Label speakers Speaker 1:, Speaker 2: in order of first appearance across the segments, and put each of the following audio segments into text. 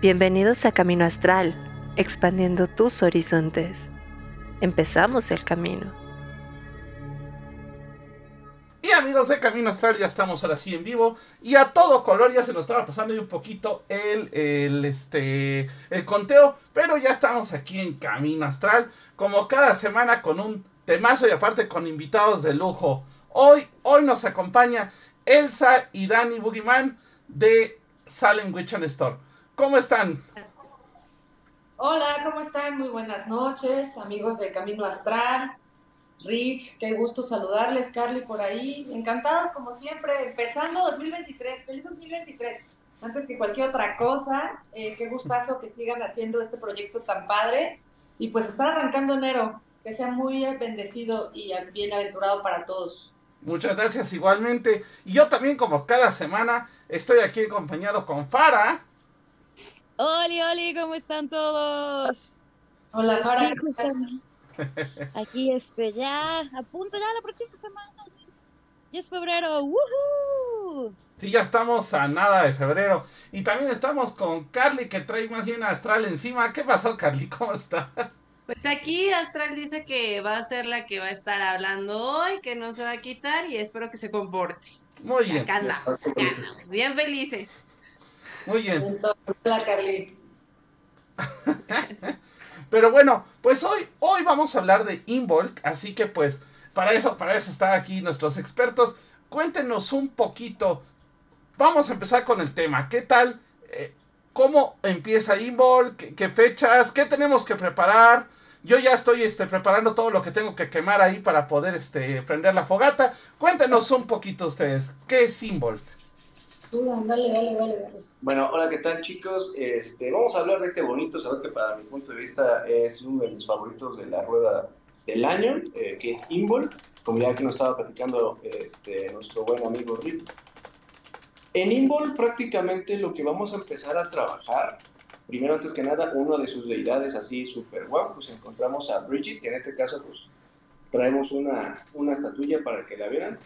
Speaker 1: Bienvenidos a Camino Astral, expandiendo tus horizontes. Empezamos el camino.
Speaker 2: Y amigos de Camino Astral, ya estamos ahora sí en vivo. Y a todo color ya se nos estaba pasando un poquito el, el, este, el conteo. Pero ya estamos aquí en Camino Astral. Como cada semana con un temazo y aparte con invitados de lujo. Hoy, hoy nos acompaña Elsa y Dani Boogeyman de Salem Witch and Store. ¿Cómo están?
Speaker 3: Hola, ¿cómo están? Muy buenas noches, amigos de Camino Astral. Rich, qué gusto saludarles, Carly por ahí. Encantados como siempre, empezando 2023. Feliz 2023. Antes que cualquier otra cosa, eh, qué gustazo que sigan haciendo este proyecto tan padre. Y pues estar arrancando enero, que sea muy bendecido y bienaventurado para todos.
Speaker 2: Muchas gracias igualmente. Y yo también, como cada semana, estoy aquí acompañado con Fara.
Speaker 4: Hola, hola, ¿cómo están todos?
Speaker 3: Hola, Fara.
Speaker 4: Aquí este ya, a punto ya la próxima semana. Ya es febrero. ¡Woohoo!
Speaker 2: Sí, ya estamos a nada de febrero. Y también estamos con Carly que trae más bien Astral encima. ¿Qué pasó, Carly? ¿Cómo estás?
Speaker 5: Pues aquí Astral dice que va a ser la que va a estar hablando hoy, que no se va a quitar y espero que se comporte.
Speaker 2: Muy bien.
Speaker 5: Acá andamos, acá andamos. Bien felices.
Speaker 2: Muy bien.
Speaker 3: Entonces, hola, Carly.
Speaker 2: Pero bueno, pues hoy, hoy vamos a hablar de Involk, así que pues para eso, para eso están aquí nuestros expertos. Cuéntenos un poquito. Vamos a empezar con el tema. ¿Qué tal? Eh, ¿Cómo empieza Involk? ¿Qué, ¿Qué, fechas? ¿Qué tenemos que preparar? Yo ya estoy este, preparando todo lo que tengo que quemar ahí para poder este, prender la fogata. Cuéntenos un poquito ustedes. ¿Qué es Involk?
Speaker 3: Dale, dale, dale.
Speaker 6: Bueno, hola, ¿qué tal chicos? Este, vamos a hablar de este bonito sabor que para mi punto de vista es uno de mis favoritos de la rueda del año, eh, que es Imbol, como ya que nos estaba platicando este, nuestro buen amigo Rip. En Imbol prácticamente lo que vamos a empezar a trabajar, primero antes que nada, una de sus deidades así súper guau, pues encontramos a Bridget, que en este caso pues traemos una, una estatuilla para que la vean.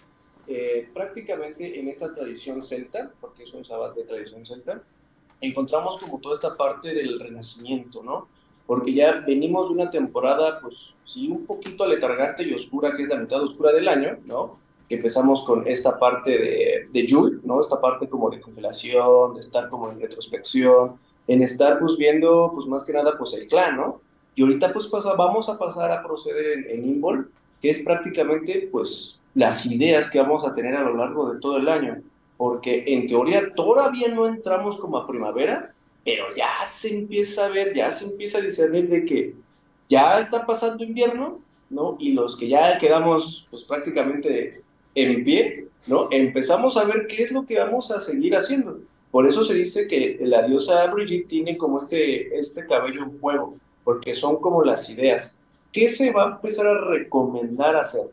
Speaker 6: Eh, prácticamente en esta tradición celta, porque es un sábado de tradición celta, encontramos como toda esta parte del renacimiento, ¿no? Porque ya venimos de una temporada, pues sí, un poquito aletargante y oscura, que es la mitad oscura del año, ¿no? Que empezamos con esta parte de, de Yule, ¿no? Esta parte como de congelación, de estar como en retrospección, en estar pues viendo, pues más que nada, pues el clan, ¿no? Y ahorita pues vamos a pasar a proceder en, en Imbol, que es prácticamente pues las ideas que vamos a tener a lo largo de todo el año, porque en teoría todavía no entramos como a primavera, pero ya se empieza a ver, ya se empieza a discernir de que ya está pasando invierno, ¿no? Y los que ya quedamos pues prácticamente en pie, ¿no? Empezamos a ver qué es lo que vamos a seguir haciendo. Por eso se dice que la diosa Brigitte tiene como este, este cabello en fuego, porque son como las ideas. ¿Qué se va a empezar a recomendar hacer?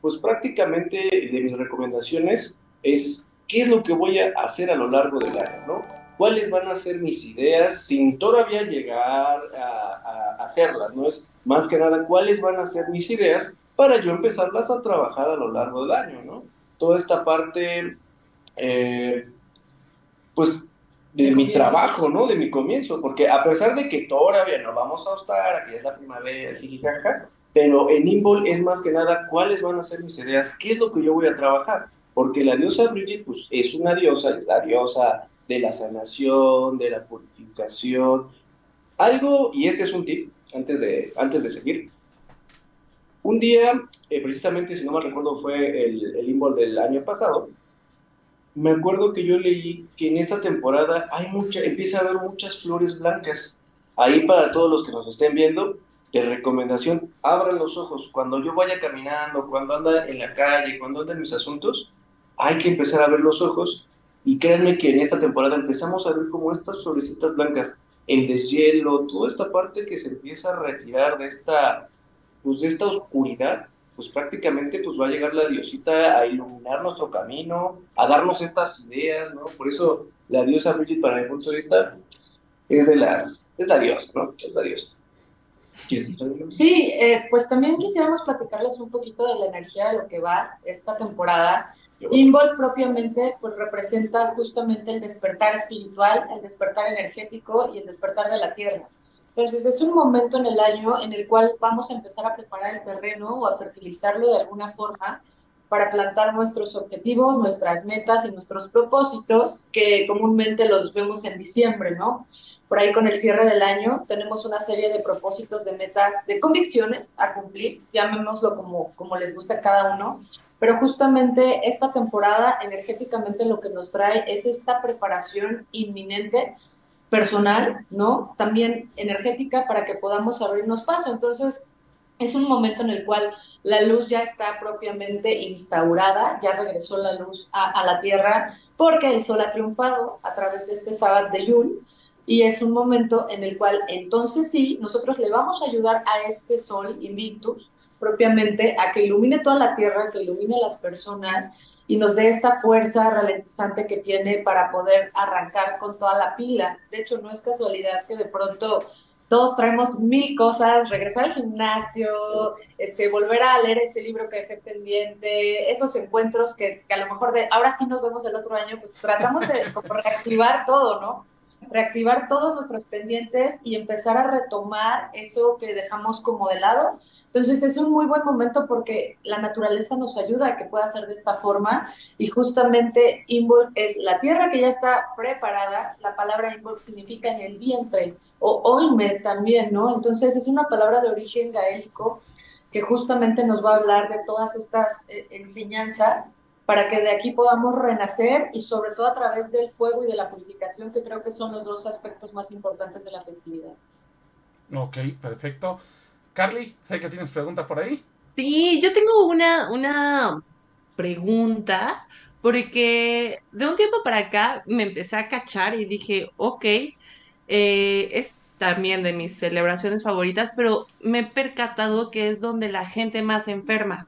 Speaker 6: Pues prácticamente de mis recomendaciones es qué es lo que voy a hacer a lo largo del año, ¿no? ¿Cuáles van a ser mis ideas sin todavía llegar a, a hacerlas, ¿no? Es más que nada cuáles van a ser mis ideas para yo empezarlas a trabajar a lo largo del año, ¿no? Toda esta parte, eh, pues, de, de mi comienzo. trabajo, ¿no? De mi comienzo, porque a pesar de que todavía no vamos a estar, aquí es la primavera, jijijaja, pero en Imbol es más que nada cuáles van a ser mis ideas, qué es lo que yo voy a trabajar, porque la diosa Bridget pues, es una diosa, es la diosa de la sanación, de la purificación, algo, y este es un tip antes de, antes de seguir. Un día, eh, precisamente, si no me recuerdo, fue el, el Imbol del año pasado, me acuerdo que yo leí que en esta temporada hay mucha, empieza a haber muchas flores blancas. Ahí para todos los que nos estén viendo, de recomendación, abran los ojos. Cuando yo vaya caminando, cuando anda en la calle, cuando anda en mis asuntos, hay que empezar a ver los ojos. Y créanme que en esta temporada empezamos a ver como estas florecitas blancas, el deshielo, toda esta parte que se empieza a retirar de esta, pues de esta oscuridad, pues prácticamente pues va a llegar la diosita a iluminar nuestro camino, a darnos estas ideas, ¿no? Por eso la diosa Bridget, para mi punto de vista, es de las, es la diosa, ¿no? Es la diosa.
Speaker 3: Sí, eh, pues también quisiéramos platicarles un poquito de la energía de lo que va esta temporada. Invol propiamente pues representa justamente el despertar espiritual, el despertar energético y el despertar de la tierra. Entonces es un momento en el año en el cual vamos a empezar a preparar el terreno o a fertilizarlo de alguna forma para plantar nuestros objetivos, nuestras metas y nuestros propósitos que comúnmente los vemos en diciembre, ¿no? Por ahí con el cierre del año tenemos una serie de propósitos, de metas, de convicciones a cumplir, llamémoslo como, como les gusta a cada uno, pero justamente esta temporada energéticamente lo que nos trae es esta preparación inminente personal, ¿no? También energética para que podamos abrirnos paso. Entonces, es un momento en el cual la luz ya está propiamente instaurada, ya regresó la luz a, la Tierra porque el Sol ha triunfado a través de este sábado de Yul y es un momento en el cual entonces sí, nosotros le vamos a ayudar a este Sol Invictus propiamente a que ilumine toda la Tierra, que ilumine a las personas y nos dé esta fuerza ralentizante que tiene para poder arrancar con toda la pila. De hecho, no es casualidad que de pronto todos traemos mil cosas, regresar al gimnasio, este, volver a leer ese libro que dejé pendiente, esos encuentros que, que, a lo mejor de ahora sí nos vemos el otro año, pues tratamos de reactivar todo, ¿no? Reactivar todos nuestros pendientes y empezar a retomar eso que dejamos como de lado. Entonces es un muy buen momento porque la naturaleza nos ayuda a que pueda ser de esta forma y justamente Imbol es la tierra que ya está preparada, la palabra Imbol significa en el vientre o Oimer también, ¿no? Entonces es una palabra de origen gaélico que justamente nos va a hablar de todas estas eh, enseñanzas para que de aquí podamos renacer y sobre todo a través del fuego y de la purificación, que creo que son los dos aspectos más importantes de la festividad.
Speaker 2: Ok, perfecto. Carly, sé que tienes pregunta por ahí.
Speaker 5: Sí, yo tengo una, una pregunta, porque de un tiempo para acá me empecé a cachar y dije, ok, eh, es también de mis celebraciones favoritas, pero me he percatado que es donde la gente más enferma.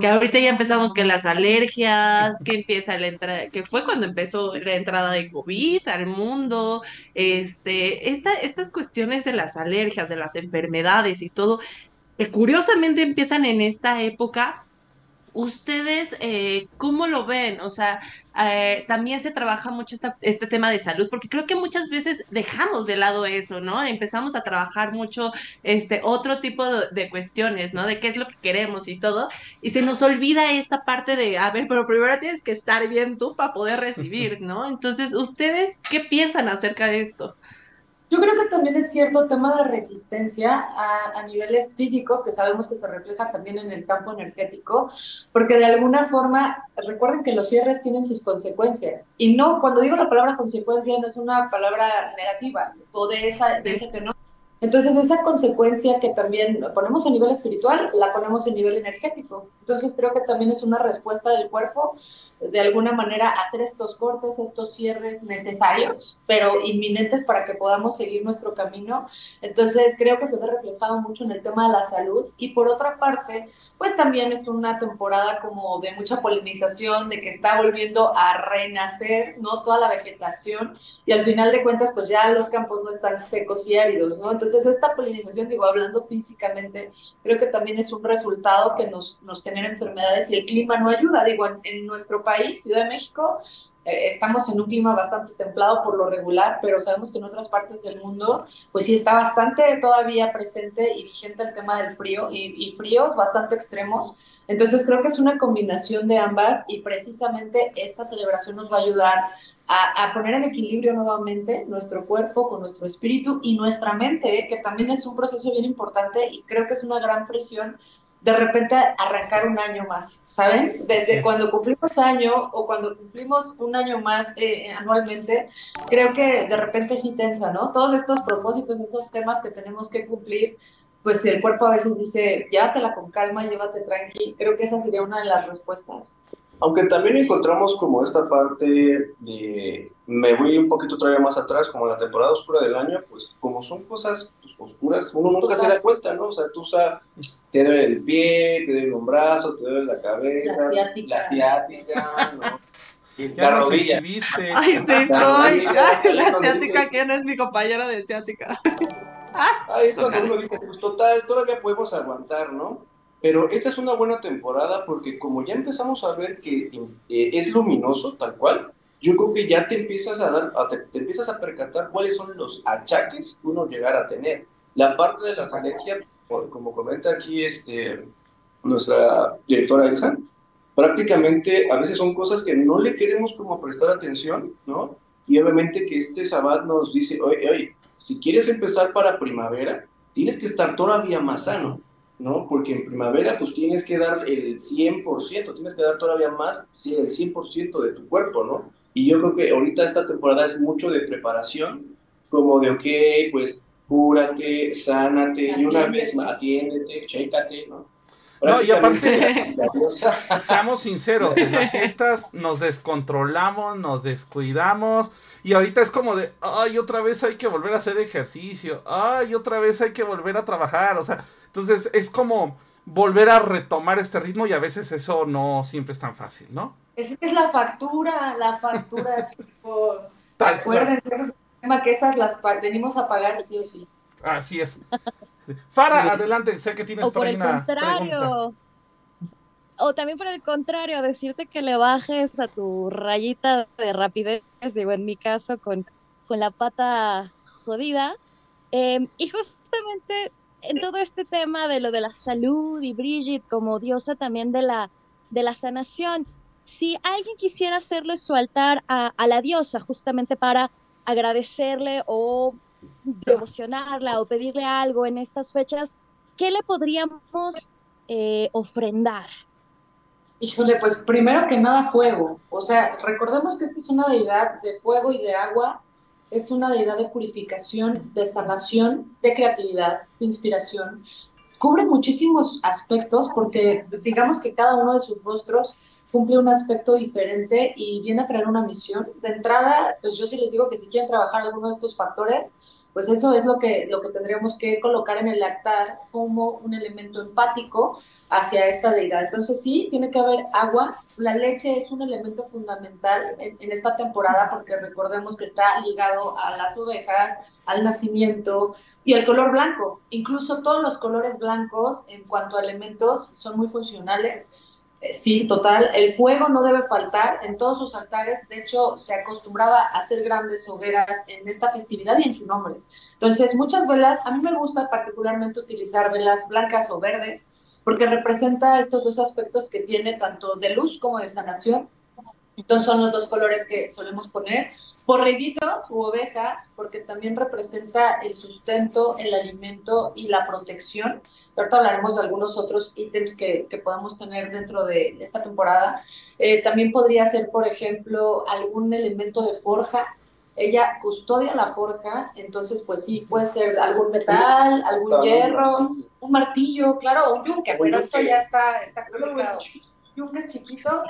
Speaker 5: Que ahorita ya empezamos que las alergias, que empieza la entrada, que fue cuando empezó la entrada de COVID al mundo, este, esta, estas cuestiones de las alergias, de las enfermedades y todo, que curiosamente empiezan en esta época ¿Ustedes eh, cómo lo ven? O sea, eh, también se trabaja mucho este tema de salud, porque creo que muchas veces dejamos de lado eso, ¿no? Empezamos a trabajar mucho este otro tipo de, cuestiones, ¿no? De qué es lo que queremos y todo, y se nos olvida esta parte de, a ver, pero primero tienes que estar bien tú para poder recibir, ¿no? Entonces, ¿ustedes qué piensan acerca de esto?
Speaker 3: Yo creo que también es cierto tema de resistencia a, niveles físicos que sabemos que se refleja también en el campo energético, porque de alguna forma, recuerden que los cierres tienen sus consecuencias. Y no, cuando digo la palabra consecuencia, no es una palabra negativa, o de, esa, de ese tenor, entonces, esa consecuencia que también ponemos a nivel espiritual, la ponemos a nivel energético. Entonces, creo que también es una respuesta del cuerpo, de alguna manera, hacer estos cortes, estos cierres necesarios, pero inminentes para que podamos seguir nuestro camino. Entonces, creo que se ve reflejado mucho en el tema de la salud. Y por otra parte, pues también es una temporada como de mucha polinización, de que está volviendo a renacer, ¿no? Toda la vegetación. Y al final de cuentas, pues ya los campos no están secos y áridos, ¿no? Entonces, entonces, esta polinización, digo, hablando físicamente, creo que también es un resultado que nos, nos genera enfermedades y el clima no ayuda. Digo, en, nuestro país, Ciudad de México, eh, estamos en un clima bastante templado por lo regular, pero sabemos que en otras partes del mundo, pues sí está bastante todavía presente y vigente el tema del frío y, y fríos bastante extremos. Entonces creo que es una combinación de ambas y precisamente esta celebración nos va a ayudar a, poner en equilibrio nuevamente nuestro cuerpo con nuestro espíritu y nuestra mente, ¿eh? que también es un proceso bien importante y creo que es una gran presión de repente arrancar un año más, ¿saben? Desde cuando cumplimos año o cuando cumplimos un año más eh, anualmente, creo que de repente sí tensa, ¿no? Todos estos propósitos, esos temas que tenemos que cumplir, pues el cuerpo a veces dice, llévatela con calma, llévate tranqui. Creo que esa sería una de las respuestas.
Speaker 6: Aunque también encontramos como esta parte de, me voy un poquito todavía más atrás, como la temporada oscura del año, pues como son cosas pues, oscuras, uno nunca se da cuenta, ¿no? O sea, tú sabes, te duele el pie, te duele un brazo, te duele la cabeza, la ciática, ¿no?
Speaker 2: la rodilla.
Speaker 5: Ay, sí, soy. la ciática, ¿quién es mi compañera de ciática?
Speaker 6: Ahí es cuando uno dice, pues total, todavía podemos aguantar, ¿no? Pero esta es una buena temporada porque como ya empezamos a ver que eh, es luminoso tal cual, yo creo que ya te empiezas a dar, te, empiezas a percatar cuáles son los achaques que uno llegar a tener. La parte de las alergias, como comenta aquí este, nuestra directora Elsa, prácticamente a veces son cosas que no le queremos como prestar atención, ¿no? Y obviamente que este Sabbat nos dice, oye, oye, si quieres empezar para primavera, tienes que estar todavía más sano, ¿no? Porque en primavera pues tienes que dar el 100%, tienes que dar todavía más, sí, el 100% de tu cuerpo, ¿no? Y yo creo que ahorita esta temporada es mucho de preparación, como de, ok, pues cúrate, sánate, y una vez atiéndete, chécate, ¿no?
Speaker 2: No, y aparte, seamos sinceros, en las fiestas nos descontrolamos, nos descuidamos, y ahorita es como de, ay, otra vez hay que volver a hacer ejercicio, ay, otra vez hay que volver a trabajar, o sea, entonces es como volver a retomar este ritmo y a veces eso no siempre es tan fácil, ¿no?
Speaker 3: Es que es la factura, la factura, chicos. Acuérdense, ese es el tema que esas las venimos a pagar sí o sí.
Speaker 2: Así es. Fara, adelante, sé que tienes o por el contrario.
Speaker 4: O también por el contrario, decirte que le bajes a tu rayita de rapidez, digo, en mi caso, con, con la pata jodida. Em, y justamente en todo este tema de lo de la salud y Bridget como diosa también de la, de la sanación, si alguien quisiera hacerle su altar a, la diosa justamente para agradecerle o devocionarla o pedirle algo en estas fechas, ¿qué le podríamos eh, ofrendar?
Speaker 3: Híjole, pues primero que nada fuego. O sea, recordemos que esta es una deidad de fuego y de agua, es una deidad de purificación, de sanación, de creatividad, de inspiración. Cubre muchísimos aspectos porque digamos que cada uno de sus rostros cumple un aspecto diferente y viene a traer una misión. De entrada, pues yo sí les digo que si quieren trabajar alguno de estos factores, pues eso es lo que, lo que tendríamos que colocar en el altar como un elemento empático hacia esta deidad. Entonces sí, tiene que haber agua. La leche es un elemento fundamental en, en esta temporada porque recordemos que está ligado a las ovejas, al nacimiento, y el color blanco. Incluso todos los colores blancos en cuanto a elementos son muy funcionales. Sí, total. El fuego no debe faltar en todos sus altares. De hecho, se acostumbraba a hacer grandes hogueras en esta festividad y en su nombre. Entonces, muchas velas, a mí me gusta particularmente utilizar velas blancas o verdes, porque representa estos dos aspectos que tiene tanto de luz como de sanación. Entonces son los dos colores que solemos poner. Borreguitos u ovejas, porque también representa el sustento, el alimento y la protección. Ahorita hablaremos de algunos otros ítems que, que podamos tener dentro de esta temporada. Eh, también podría ser, por ejemplo, algún elemento de forja. Ella custodia la forja, entonces pues sí, puede ser algún metal, algún hierro, un martillo, claro, un yunque, pero esto ya está, está complicado. Yunques chiquitos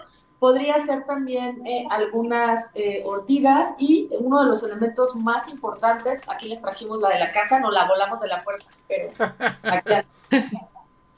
Speaker 3: podría ser también eh, algunas eh, ortigas y uno de los elementos más importantes, aquí les trajimos la de la casa, no la volamos de la puerta, pero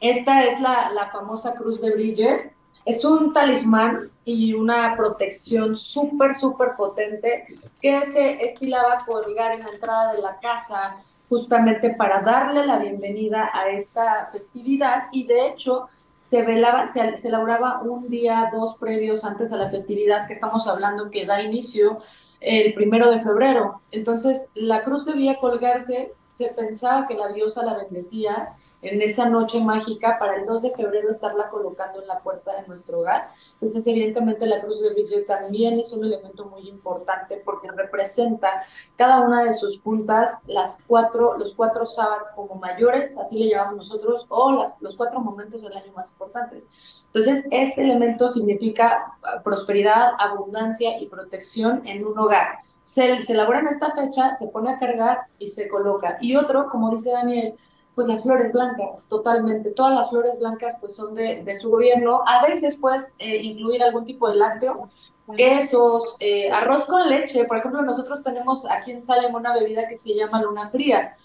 Speaker 3: Esta es la, la famosa cruz de Bridger. Es un talismán y una protección súper, súper potente que se estilaba colgar en la entrada de la casa justamente para darle la bienvenida a esta festividad y de hecho se velaba, se, elaboraba un día, dos previos antes a la festividad que estamos hablando que da inicio el primero de febrero. Entonces, la cruz debía colgarse, se pensaba que la diosa la bendecía en esa noche mágica para el 2 de febrero estarla colocando en la puerta de nuestro hogar. Entonces, evidentemente, la cruz de Bridget también es un elemento muy importante porque representa cada una de sus puntas, las cuatro, los cuatro sábados como mayores, así le llamamos nosotros, o las, los cuatro momentos del año más importantes. Entonces, este elemento significa prosperidad, abundancia y protección en un hogar. Se, se elabora en esta fecha, se pone a cargar y se coloca. Y otro, como dice Daniel, pues las flores blancas, totalmente. Todas las flores blancas pues son de, de su gobierno. A veces puedes eh, incluir algún tipo de lácteo, quesos, eh, arroz con leche. Por ejemplo, nosotros tenemos aquí en Salem una bebida que se llama luna fría.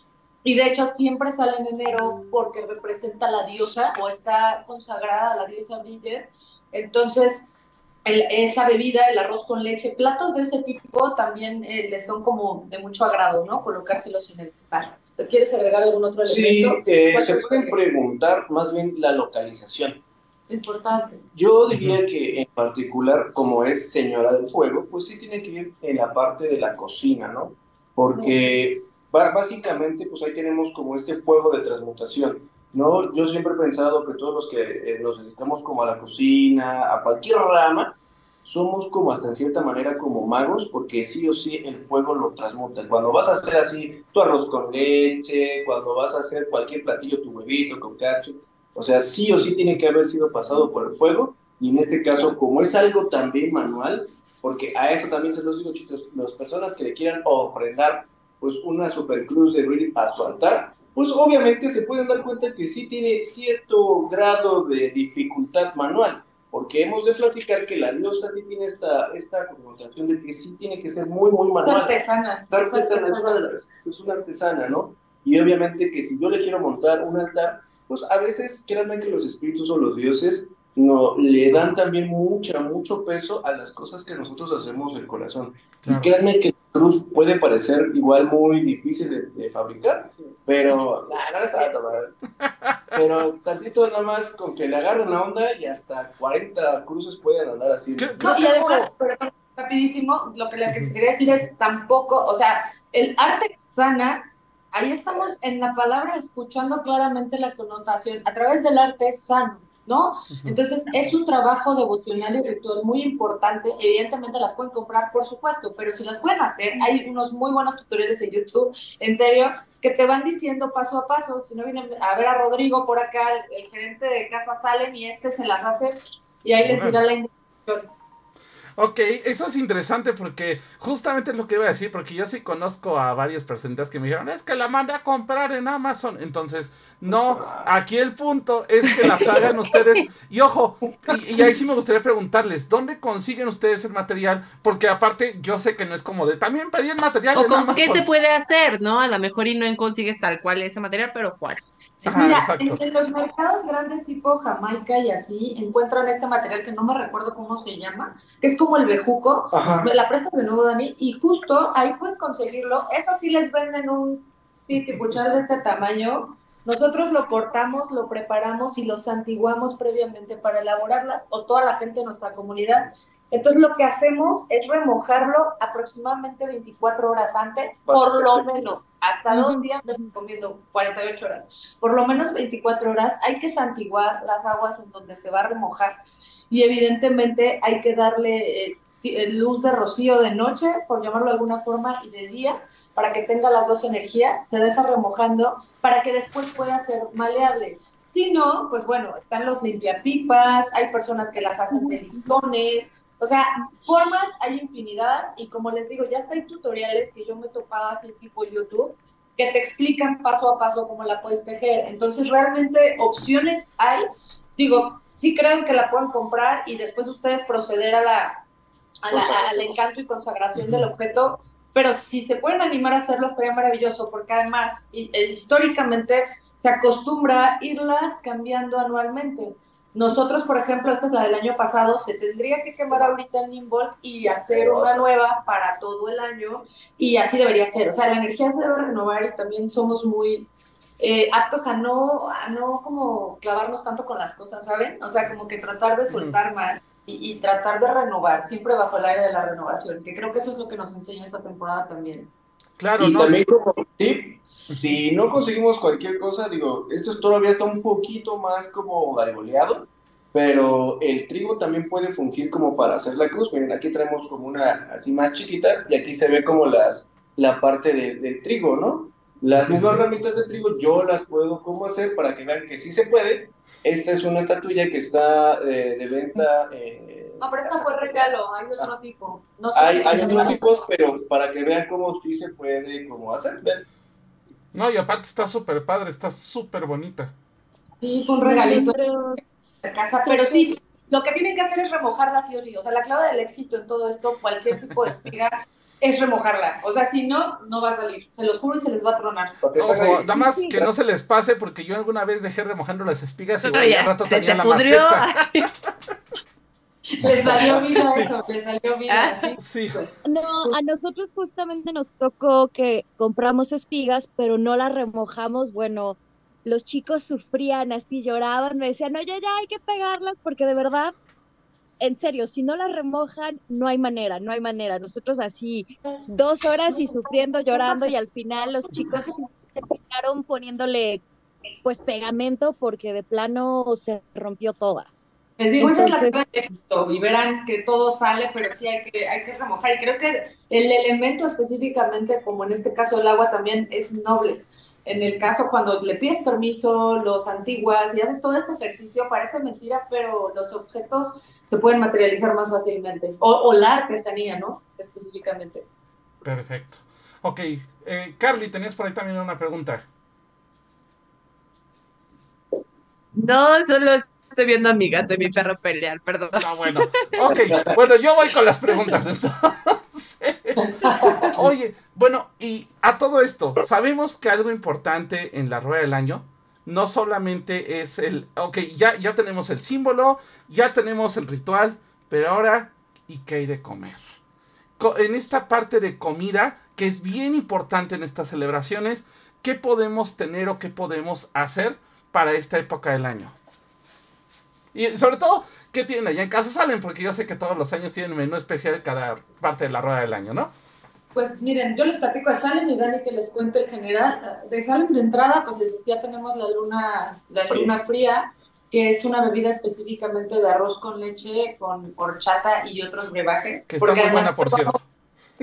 Speaker 3: Y de hecho siempre sale en enero porque representa a la diosa o está consagrada a la diosa Bridget. Entonces, esa bebida, el arroz con leche, platos de ese tipo también eh, les son como de mucho agrado, ¿no? Colocárselos en el bar. ¿Quieres agregar algún otro elemento?
Speaker 6: Sí, eh, se pueden preguntar más bien la localización.
Speaker 3: Importante.
Speaker 6: Yo diría que en particular, como es señora del fuego, pues sí tiene que ir en la parte de la cocina, ¿no? Porque básicamente, pues ahí tenemos como este fuego de transmutación. ¿No? Yo siempre he pensado que todos los que eh, nos dedicamos como a la cocina, a cualquier rama, somos como hasta en cierta manera como magos, porque sí o sí el fuego lo transmuta. Cuando vas a hacer así tu arroz con leche, cuando vas a hacer cualquier platillo, tu huevito con cacho, o sea, sí o sí tiene que haber sido pasado por el fuego, y en este caso, como es algo también manual, porque a eso también se los digo, chicos, las personas que le quieran ofrendar pues una supercruz de Reddit a su altar, pues obviamente se pueden dar cuenta que sí tiene cierto grado de dificultad manual, porque hemos de platicar que la diosa sí tiene esta, esta connotación de que sí tiene que ser muy, muy manual.
Speaker 3: Es artesana.
Speaker 6: Es artesana, es una artesana, ¿no? Y obviamente que si yo le quiero montar un altar, pues a veces, créanme que los espíritus o los dioses no, le dan también mucha, mucho peso a las cosas que nosotros hacemos del corazón. Y créanme que cruz puede parecer igual muy difícil de, fabricar, pero Pero tantito nada más con que le agarren la onda y hasta 40 cruces pueden andar así.
Speaker 3: No, y además, rapidísimo, lo que, lo que quería decir es tampoco, o sea, el arte sana, ahí estamos en la palabra escuchando claramente la connotación, a través del arte sano ¿no? Entonces, es un trabajo devocional y ritual muy importante. Evidentemente las pueden comprar, por supuesto, pero si las pueden hacer, hay unos muy buenos tutoriales en YouTube, en serio, que te van diciendo paso a paso. Si no vienen a ver a Rodrigo por acá, el, gerente de casa salen y este se las hace y ahí les dirá la indicación.
Speaker 2: Ok, eso es interesante porque justamente es lo que iba a decir, porque yo sí conozco a varias personas que me dijeron, es que la mandé a comprar en Amazon. Entonces, no, aquí el punto es que las hagan ustedes. Y ojo, y, ahí sí me gustaría preguntarles, ¿dónde consiguen ustedes el material? Porque aparte, yo sé que no es como de, también pedí el material.
Speaker 5: O con qué se puede hacer, ¿no? A lo mejor y no consigues tal cual ese material, pero cuál.
Speaker 3: Mira, en, los mercados grandes tipo Jamaica y así, encuentran este material que no me recuerdo cómo se llama, que es como el bejuco, me la prestas de nuevo, Dani, y justo ahí pueden conseguirlo. Eso sí les venden un titipuchal de este tamaño. Nosotros lo cortamos, lo preparamos y lo santiguamos previamente para elaborarlas, o toda la gente de nuestra comunidad. Entonces lo que hacemos es remojarlo aproximadamente 24 horas antes, por lo menos, hasta dos días, te recomiendo 48 horas, por lo menos 24 horas, hay que santiguar las aguas en donde se va a remojar. Y evidentemente hay que darle eh, eh, luz de rocío de noche, por llamarlo de alguna forma, y de día, para que tenga las dos energías, se deja remojando para que después pueda ser maleable. Si no, pues bueno, están los limpiapipas, hay personas que las hacen de listones, o sea, formas hay infinidad y como les digo, ya está hay tutoriales que yo me topaba así tipo YouTube que te explican paso a paso cómo la puedes tejer. Entonces, realmente opciones hay digo, sí creo que la pueden comprar y después ustedes proceder a la, al encanto y consagración del objeto, pero si se pueden animar a hacerlo estaría maravilloso, porque además e, históricamente se acostumbra irlas cambiando anualmente. Nosotros, por ejemplo, esta es la del año pasado, se tendría que quemar ahorita en Nimbold y hacer una nueva para todo el año y así debería ser. O sea, la energía se debe renovar y también somos muy eh, aptos a no, a no como clavarnos tanto con las cosas, ¿saben? O sea, como que tratar de soltar más y, tratar de renovar, siempre bajo el aire de la renovación, que creo que eso es lo que nos enseña esta temporada también.
Speaker 6: Claro, y también como tip, si no conseguimos cualquier cosa, digo, esto todavía está un poquito más como gariboleado, pero el trigo también puede fungir como para hacer la cruz. Miren, aquí traemos como una así más chiquita y aquí se ve como las, la parte del trigo, ¿no? Las mismas ramitas de trigo yo las puedo cómo hacer para que vean que sí se puede. Esta es una estatuilla que está eh, de venta.
Speaker 3: Eh, no, pero esta fue regalo, hay otro tipo.
Speaker 6: No hay hay otros tipos, pero para que vean cómo sí se puede cómo hacer. ¿ven?
Speaker 2: No, y aparte está súper padre, está súper bonita.
Speaker 3: Sí, fue un regalito de casa, pero sí, lo que tienen que hacer es remojarla sí o sí. O sea, la clave del éxito en todo esto, cualquier tipo de espiga, es remojarla. O sea, si no, no va a salir. Se los juro y se les va a tronar.
Speaker 2: Ojo, nada más que no se les pase porque yo alguna vez dejé remojando las espigas y al rato tenía la maceta.
Speaker 3: Le salió vida eso, le salió vida,
Speaker 5: Ah.
Speaker 3: sí.
Speaker 2: Sí.
Speaker 4: No, a nosotros justamente nos tocó que compramos espigas, pero no las remojamos. Bueno, los chicos sufrían así, lloraban, me decían, oye, ya hay que pegarlas porque de verdad, en serio, si no las remojan, no hay manera, no hay manera. Nosotros así dos horas y sufriendo, llorando y al final los chicos terminaron poniéndole pues pegamento porque de plano se rompió toda.
Speaker 3: Les digo, esa es la
Speaker 4: Entonces-
Speaker 3: clave de éxito y verán que todo sale, pero sí hay que, hay que remojar. Y creo que el elemento específicamente, como en este caso el agua, también es noble. En el caso cuando le pides permiso, los antiguas y haces todo este ejercicio, parece mentira, pero los objetos se pueden materializar más fácilmente. O, o la artesanía, ¿no? Específicamente.
Speaker 2: Perfecto. Ok, eh, Carly, tenías por ahí también una pregunta.
Speaker 5: No, solo estoy viendo a mi gato y mi perro pelear, perdón.
Speaker 2: Ah, bueno. Ok, bueno, yo voy con las preguntas entonces. Oye, bueno, y a todo esto, sabemos que algo importante en la rueda del año no solamente es el, ok, ya, ya tenemos el símbolo, ya tenemos el ritual, pero ahora, ¿y qué hay de comer? Co- En esta parte de comida, que es bien importante en estas celebraciones, ¿qué podemos tener o qué podemos hacer para esta época del año? Y sobre todo, ¿qué tienen allá en casa Salen? Porque yo sé que todos los años tienen menú especial cada parte de la rueda del año, ¿no?
Speaker 3: Pues miren, yo les platico de Salem y Dani que les cuente el general. De Salem de entrada, pues les decía, tenemos la luna, la
Speaker 6: Fría.
Speaker 3: luna fría, que es una bebida específicamente de arroz con leche, con horchata y otros brebajes.
Speaker 2: Que está muy buena, por cierto.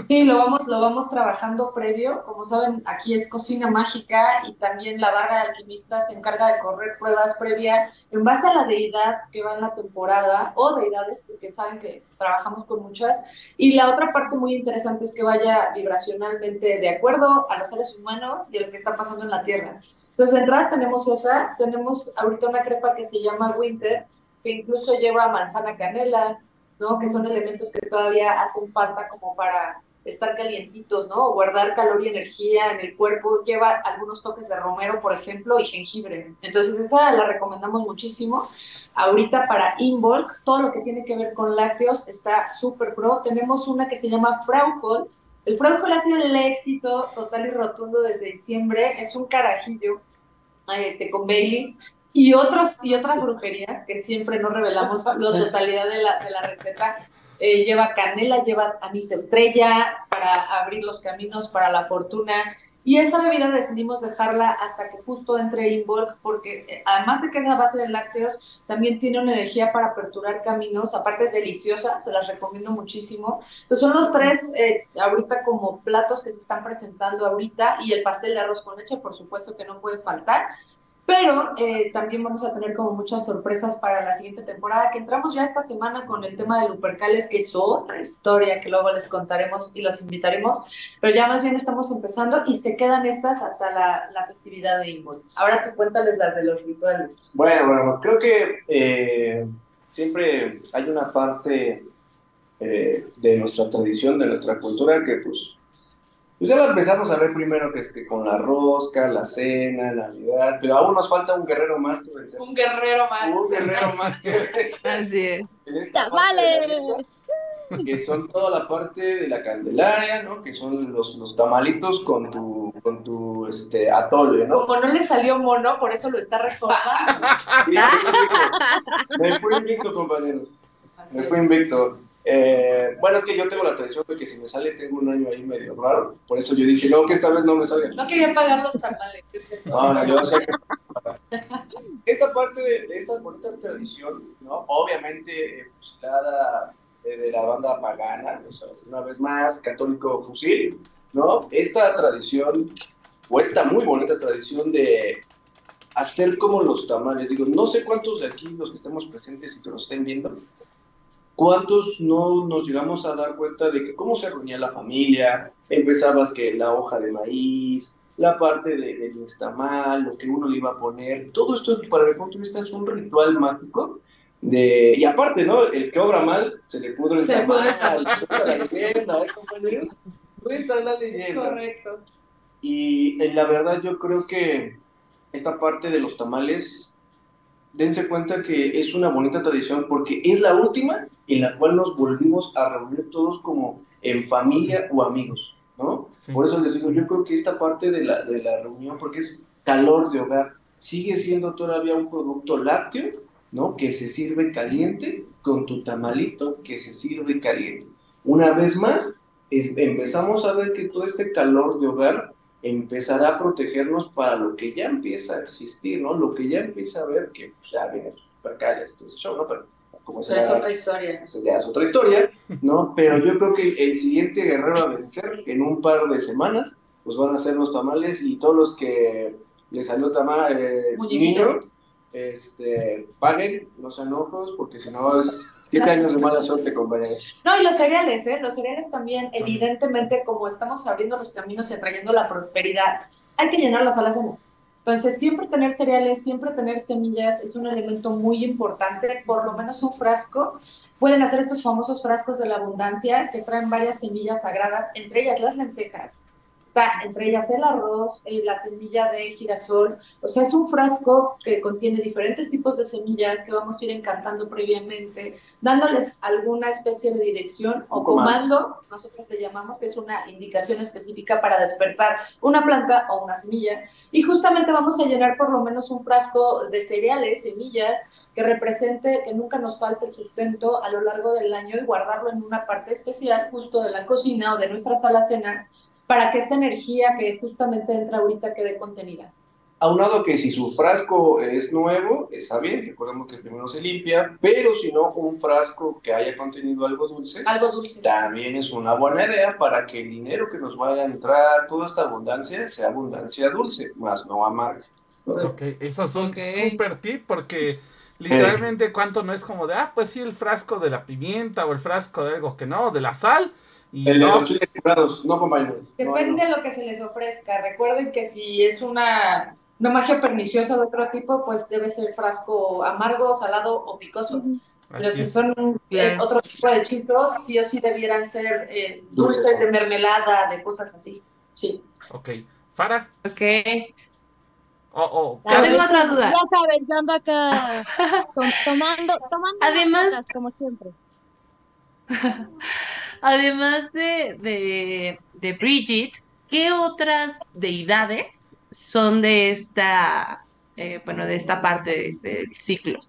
Speaker 3: Sí, lo vamos, lo vamos trabajando previo. Como saben, aquí es cocina mágica y también la barra de alquimistas se encarga de correr pruebas previa en base a la deidad que va en la temporada o deidades, porque saben que trabajamos con muchas. Y la otra parte muy interesante es que vaya vibracionalmente de acuerdo a los seres humanos y a lo que está pasando en la Tierra. Entonces, de entrada tenemos esa, tenemos ahorita una crepa que se llama Winter, que incluso lleva manzana canela, ¿no? Que son elementos que todavía hacen falta como para estar calientitos, ¿no? Guardar calor y energía en el cuerpo. Lleva algunos toques de romero, por ejemplo, y jengibre. Entonces, esa la recomendamos muchísimo. Ahorita para Involk, todo lo que tiene que ver con lácteos está súper pro. Tenemos una que se llama Fraujol. El Fraujol ha sido el éxito total y rotundo desde diciembre. Es un carajillo este, con Baileys y, otros, y otras brujerías que siempre no revelamos la totalidad de la, de la receta. Eh, lleva canela, lleva anís estrella para abrir los caminos para la fortuna. Y esta bebida decidimos dejarla hasta que justo entre Involk, porque eh, además de que es a base de lácteos, también tiene una energía para aperturar caminos. Aparte es deliciosa, se las recomiendo muchísimo. Entonces son los tres eh, ahorita como platos que se están presentando ahorita y el pastel de arroz con leche, por supuesto que no puede faltar. Pero eh, también vamos a tener como muchas sorpresas para la siguiente temporada, que entramos ya esta semana con el tema de Lupercales, que es otra historia que luego les contaremos y los invitaremos, pero ya más bien estamos empezando y se quedan estas hasta la, la festividad de Inbol. Ahora tú cuéntales las de los rituales.
Speaker 6: Bueno, bueno, creo que eh, siempre hay una parte eh, de nuestra tradición, de nuestra cultura, que pues, pues ya la empezamos a ver primero, que es que con la rosca, la cena, Navidad, pero aún nos falta un guerrero más que vencer.
Speaker 3: Un guerrero más.
Speaker 6: Un guerrero más que vencer
Speaker 5: Así es.
Speaker 6: en esta la que son toda la parte de la candelaria, ¿no? Que son los, los tamalitos con tu, con tu este, atole, ¿no?
Speaker 3: Como no le salió mono, por eso lo está reformando.
Speaker 6: Sí, me fui invicto, compañeros.
Speaker 3: Así
Speaker 6: Me fui invicto. Eh, bueno, es que yo tengo la tradición de que si me sale tengo un año ahí medio raro. Por eso yo dije, no, que esta vez no me salga.
Speaker 3: No quería pagar los tamales. ¿qué es?
Speaker 6: No, no, yo sé que... Esta parte de, de esta bonita tradición, ¿no? Obviamente, eh, fusilada eh, de la banda pagana, o sea, una vez más, católico fusil, ¿no? Esta tradición, o esta muy bonita tradición de hacer como los tamales. Digo, no sé cuántos de aquí, los que estemos presentes y que nos estén viendo, cuántos no nos llegamos a dar cuenta de que cómo se reunía la familia, empezabas que la hoja de maíz, la parte de, del nixtamal, lo que uno le iba a poner, todo esto es, para mi punto de vista es un ritual mágico. De, y aparte, ¿no? El que obra mal, se le pudre el
Speaker 3: Se
Speaker 6: tamal. Cuenta la leyenda, ¿eh, compañeros? Cuenta la
Speaker 3: Es
Speaker 6: leyenda.
Speaker 3: correcto.
Speaker 6: Y eh, la verdad yo creo que esta parte de los tamales dense cuenta que es una bonita tradición porque es la última en la cual nos volvimos a reunir todos como en familia o amigos, ¿no?
Speaker 2: Sí.
Speaker 6: Por eso les digo, yo creo que esta parte de la, de la reunión, porque es calor de hogar, sigue siendo todavía un producto lácteo, ¿no? Que se sirve caliente con tu tamalito que se sirve caliente. Una vez más, es- empezamos a ver que todo este calor de hogar empezará a protegernos para lo que ya empieza a existir, ¿no? Lo que ya empieza a ver que pues, ya viene sus supercalles, todo ese show, ¿no? Pero como
Speaker 3: Pero es otra historia.
Speaker 6: ya es otra historia, ¿no? Pero yo creo que el siguiente guerrero a vencer en un par de semanas, pues van a ser los tamales y todos los que les salió tamal eh, niño, este, paguen, no sean ojos, porque si no es siete años de mala suerte, compañeros.
Speaker 3: No, y los cereales, ¿eh? Los cereales también, evidentemente, como estamos abriendo los caminos y atrayendo la prosperidad, hay que llenar las alacenas. Entonces, siempre tener cereales, siempre tener semillas es un elemento muy importante, por lo menos un frasco. Pueden hacer estos famosos frascos de la abundancia que traen varias semillas sagradas, entre ellas las lentejas, está entre ellas el arroz, eh, la semilla de girasol, o sea, es un frasco que contiene diferentes tipos de semillas que vamos a ir encantando previamente, dándoles alguna especie de dirección o comando, nosotros le llamamos que es una indicación específica para despertar una planta o una semilla. Y justamente vamos a llenar por lo menos un frasco de cereales, semillas, que represente que nunca nos falte el sustento a lo largo del año y guardarlo en una parte especial justo de la cocina o de nuestras alacenas para que esta energía que justamente entra ahorita quede contenida.
Speaker 6: Aunado que si su frasco es nuevo, está bien, recordemos que primero se limpia, pero si no, un frasco que haya contenido algo dulce,
Speaker 3: Algo dulce.
Speaker 6: también es una buena idea para que el dinero que nos vaya a entrar, toda esta abundancia, sea abundancia dulce, más no amarga.
Speaker 2: Ok, eso es un
Speaker 5: Ok.
Speaker 2: super tip porque literalmente cuánto no es como de, ah, pues sí, el frasco de la pimienta o el frasco de algo que no, de la sal. Y
Speaker 6: El de
Speaker 2: no,
Speaker 6: los no compañeros.
Speaker 3: Depende
Speaker 6: no.
Speaker 3: de lo que se les ofrezca. Recuerden que si es una, una magia perniciosa de otro tipo, pues debe ser frasco amargo, salado o picoso. Pero
Speaker 2: así
Speaker 3: si son eh, otro tipo de hechizos, sí o sí debieran ser eh,
Speaker 6: Dulces,
Speaker 3: de mermelada, de cosas así. Sí.
Speaker 2: Ok, Farah,
Speaker 5: Ok.
Speaker 2: o o
Speaker 4: Ah,
Speaker 5: tengo otra duda.
Speaker 4: Ya saben, yo ando acá tom- tomando, tomando
Speaker 5: Además-
Speaker 4: notas, como siempre.
Speaker 5: Además de, de, Bridget, ¿qué otras deidades son de esta, eh, bueno, de esta parte de- del ciclo?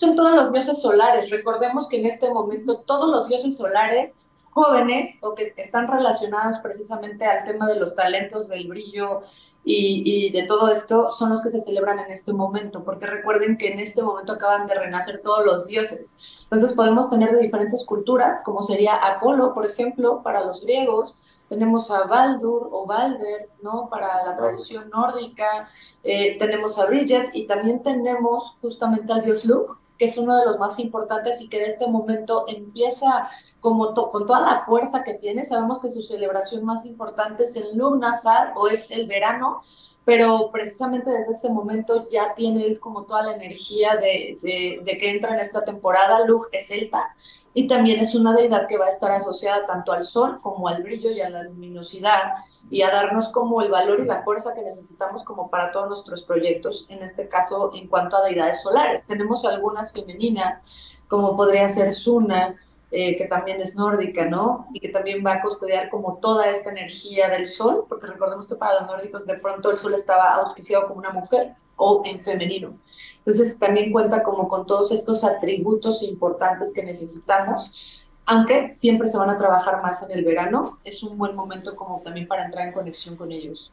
Speaker 3: Son todos los dioses solares. Recordemos que en este momento todos los dioses solares jóvenes o que están relacionados precisamente al tema de los talentos, del brillo y de todo esto, son los que se celebran en este momento, porque recuerden que en este momento acaban de renacer todos los dioses. Entonces podemos tener de diferentes culturas, como sería Apolo, por ejemplo, para los griegos, tenemos a Baldur o Balder, ¿no? Para la tradición nórdica, eh, tenemos a Bridget y también tenemos justamente al dios Luke, que es uno de los más importantes y que de este momento empieza como to- con toda la fuerza que tiene. Sabemos que su celebración más importante es el Lugnasar o es el verano, pero precisamente desde este momento ya tiene como toda la energía de, de- de que entra en esta temporada. Lug es celta y también es una deidad que va a estar asociada tanto al sol como al brillo y a la luminosidad y a darnos como el valor y la fuerza que necesitamos como para todos nuestros proyectos, en este caso en cuanto a deidades solares. Tenemos algunas femeninas, como podría ser Suna, eh, que también es nórdica, ¿no? Y que también va a custodiar como toda esta energía del sol, porque recordemos que para los nórdicos de pronto el sol estaba auspiciado como una mujer o en femenino. Entonces también cuenta como con todos estos atributos importantes que necesitamos, aunque siempre se van a trabajar más en el verano, es un buen momento como también para entrar en conexión con ellos.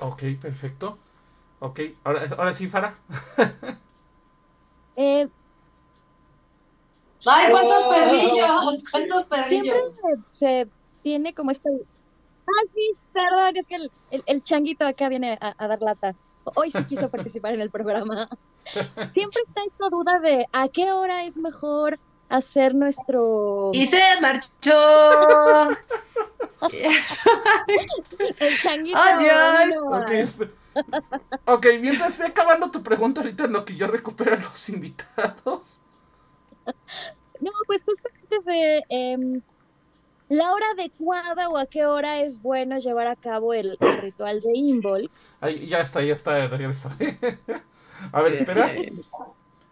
Speaker 2: Ok, perfecto. Ok, ahora, ahora sí, Farah.
Speaker 4: Eh,
Speaker 3: ¡Ay, cuántos perrillos! ¿Cuántos
Speaker 4: siempre
Speaker 3: perrillos?
Speaker 4: se, se tiene como esta... Ay, sí, perdón, es que el, el- el changuito acá viene a, a dar lata. Hoy sí quiso participar en el programa. Siempre está esta duda de a qué hora es mejor hacer nuestro...
Speaker 5: Y se marchó.
Speaker 4: El changuito
Speaker 5: Adiós.
Speaker 4: a-
Speaker 2: Ok, mientras ve acabando tu pregunta ahorita en lo que yo recupero a los invitados.
Speaker 4: No, pues justamente de em, la hora adecuada o a qué hora es bueno llevar a cabo el, el ritual de Invol.
Speaker 2: Ahí, ya está, ya está de regreso. A ver, espera.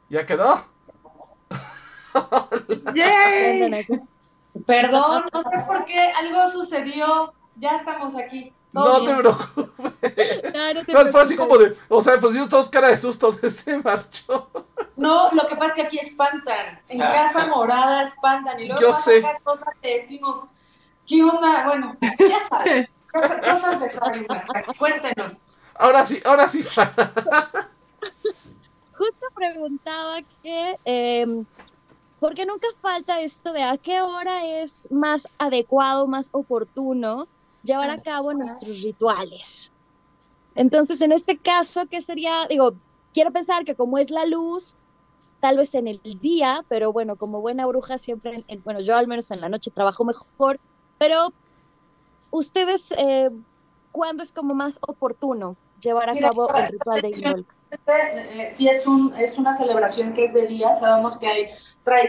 Speaker 2: ¿Ya quedó?
Speaker 3: Perdón, no sé por qué algo sucedió. Ya estamos aquí.
Speaker 2: No te preocupes. No, fue así como de, o sea, pues yo todos cara de susto de se marchó.
Speaker 3: No, lo que pasa es que aquí espantan. En ah. casa morada espantan. Y luego yo sé. cosas te decimos, ¿qué onda? Bueno, ya sabes. Cosas de saben, Cuéntenos.
Speaker 2: Ahora sí, ahora sí.
Speaker 4: Justo preguntaba que, eh, ¿por qué nunca falta esto de a qué hora es más adecuado, más oportuno llevar a cabo nuestros rituales? Entonces, en este caso, ¿qué sería? Digo, quiero pensar que como es la luz, tal vez en el día, pero bueno, como buena bruja siempre, bueno, yo al menos en la noche trabajo mejor, pero ustedes, eh, ¿cuándo es como más oportuno llevar a cabo el ritual de Inol?
Speaker 3: Eh, si es, un, es una celebración que es de día, sabemos que hay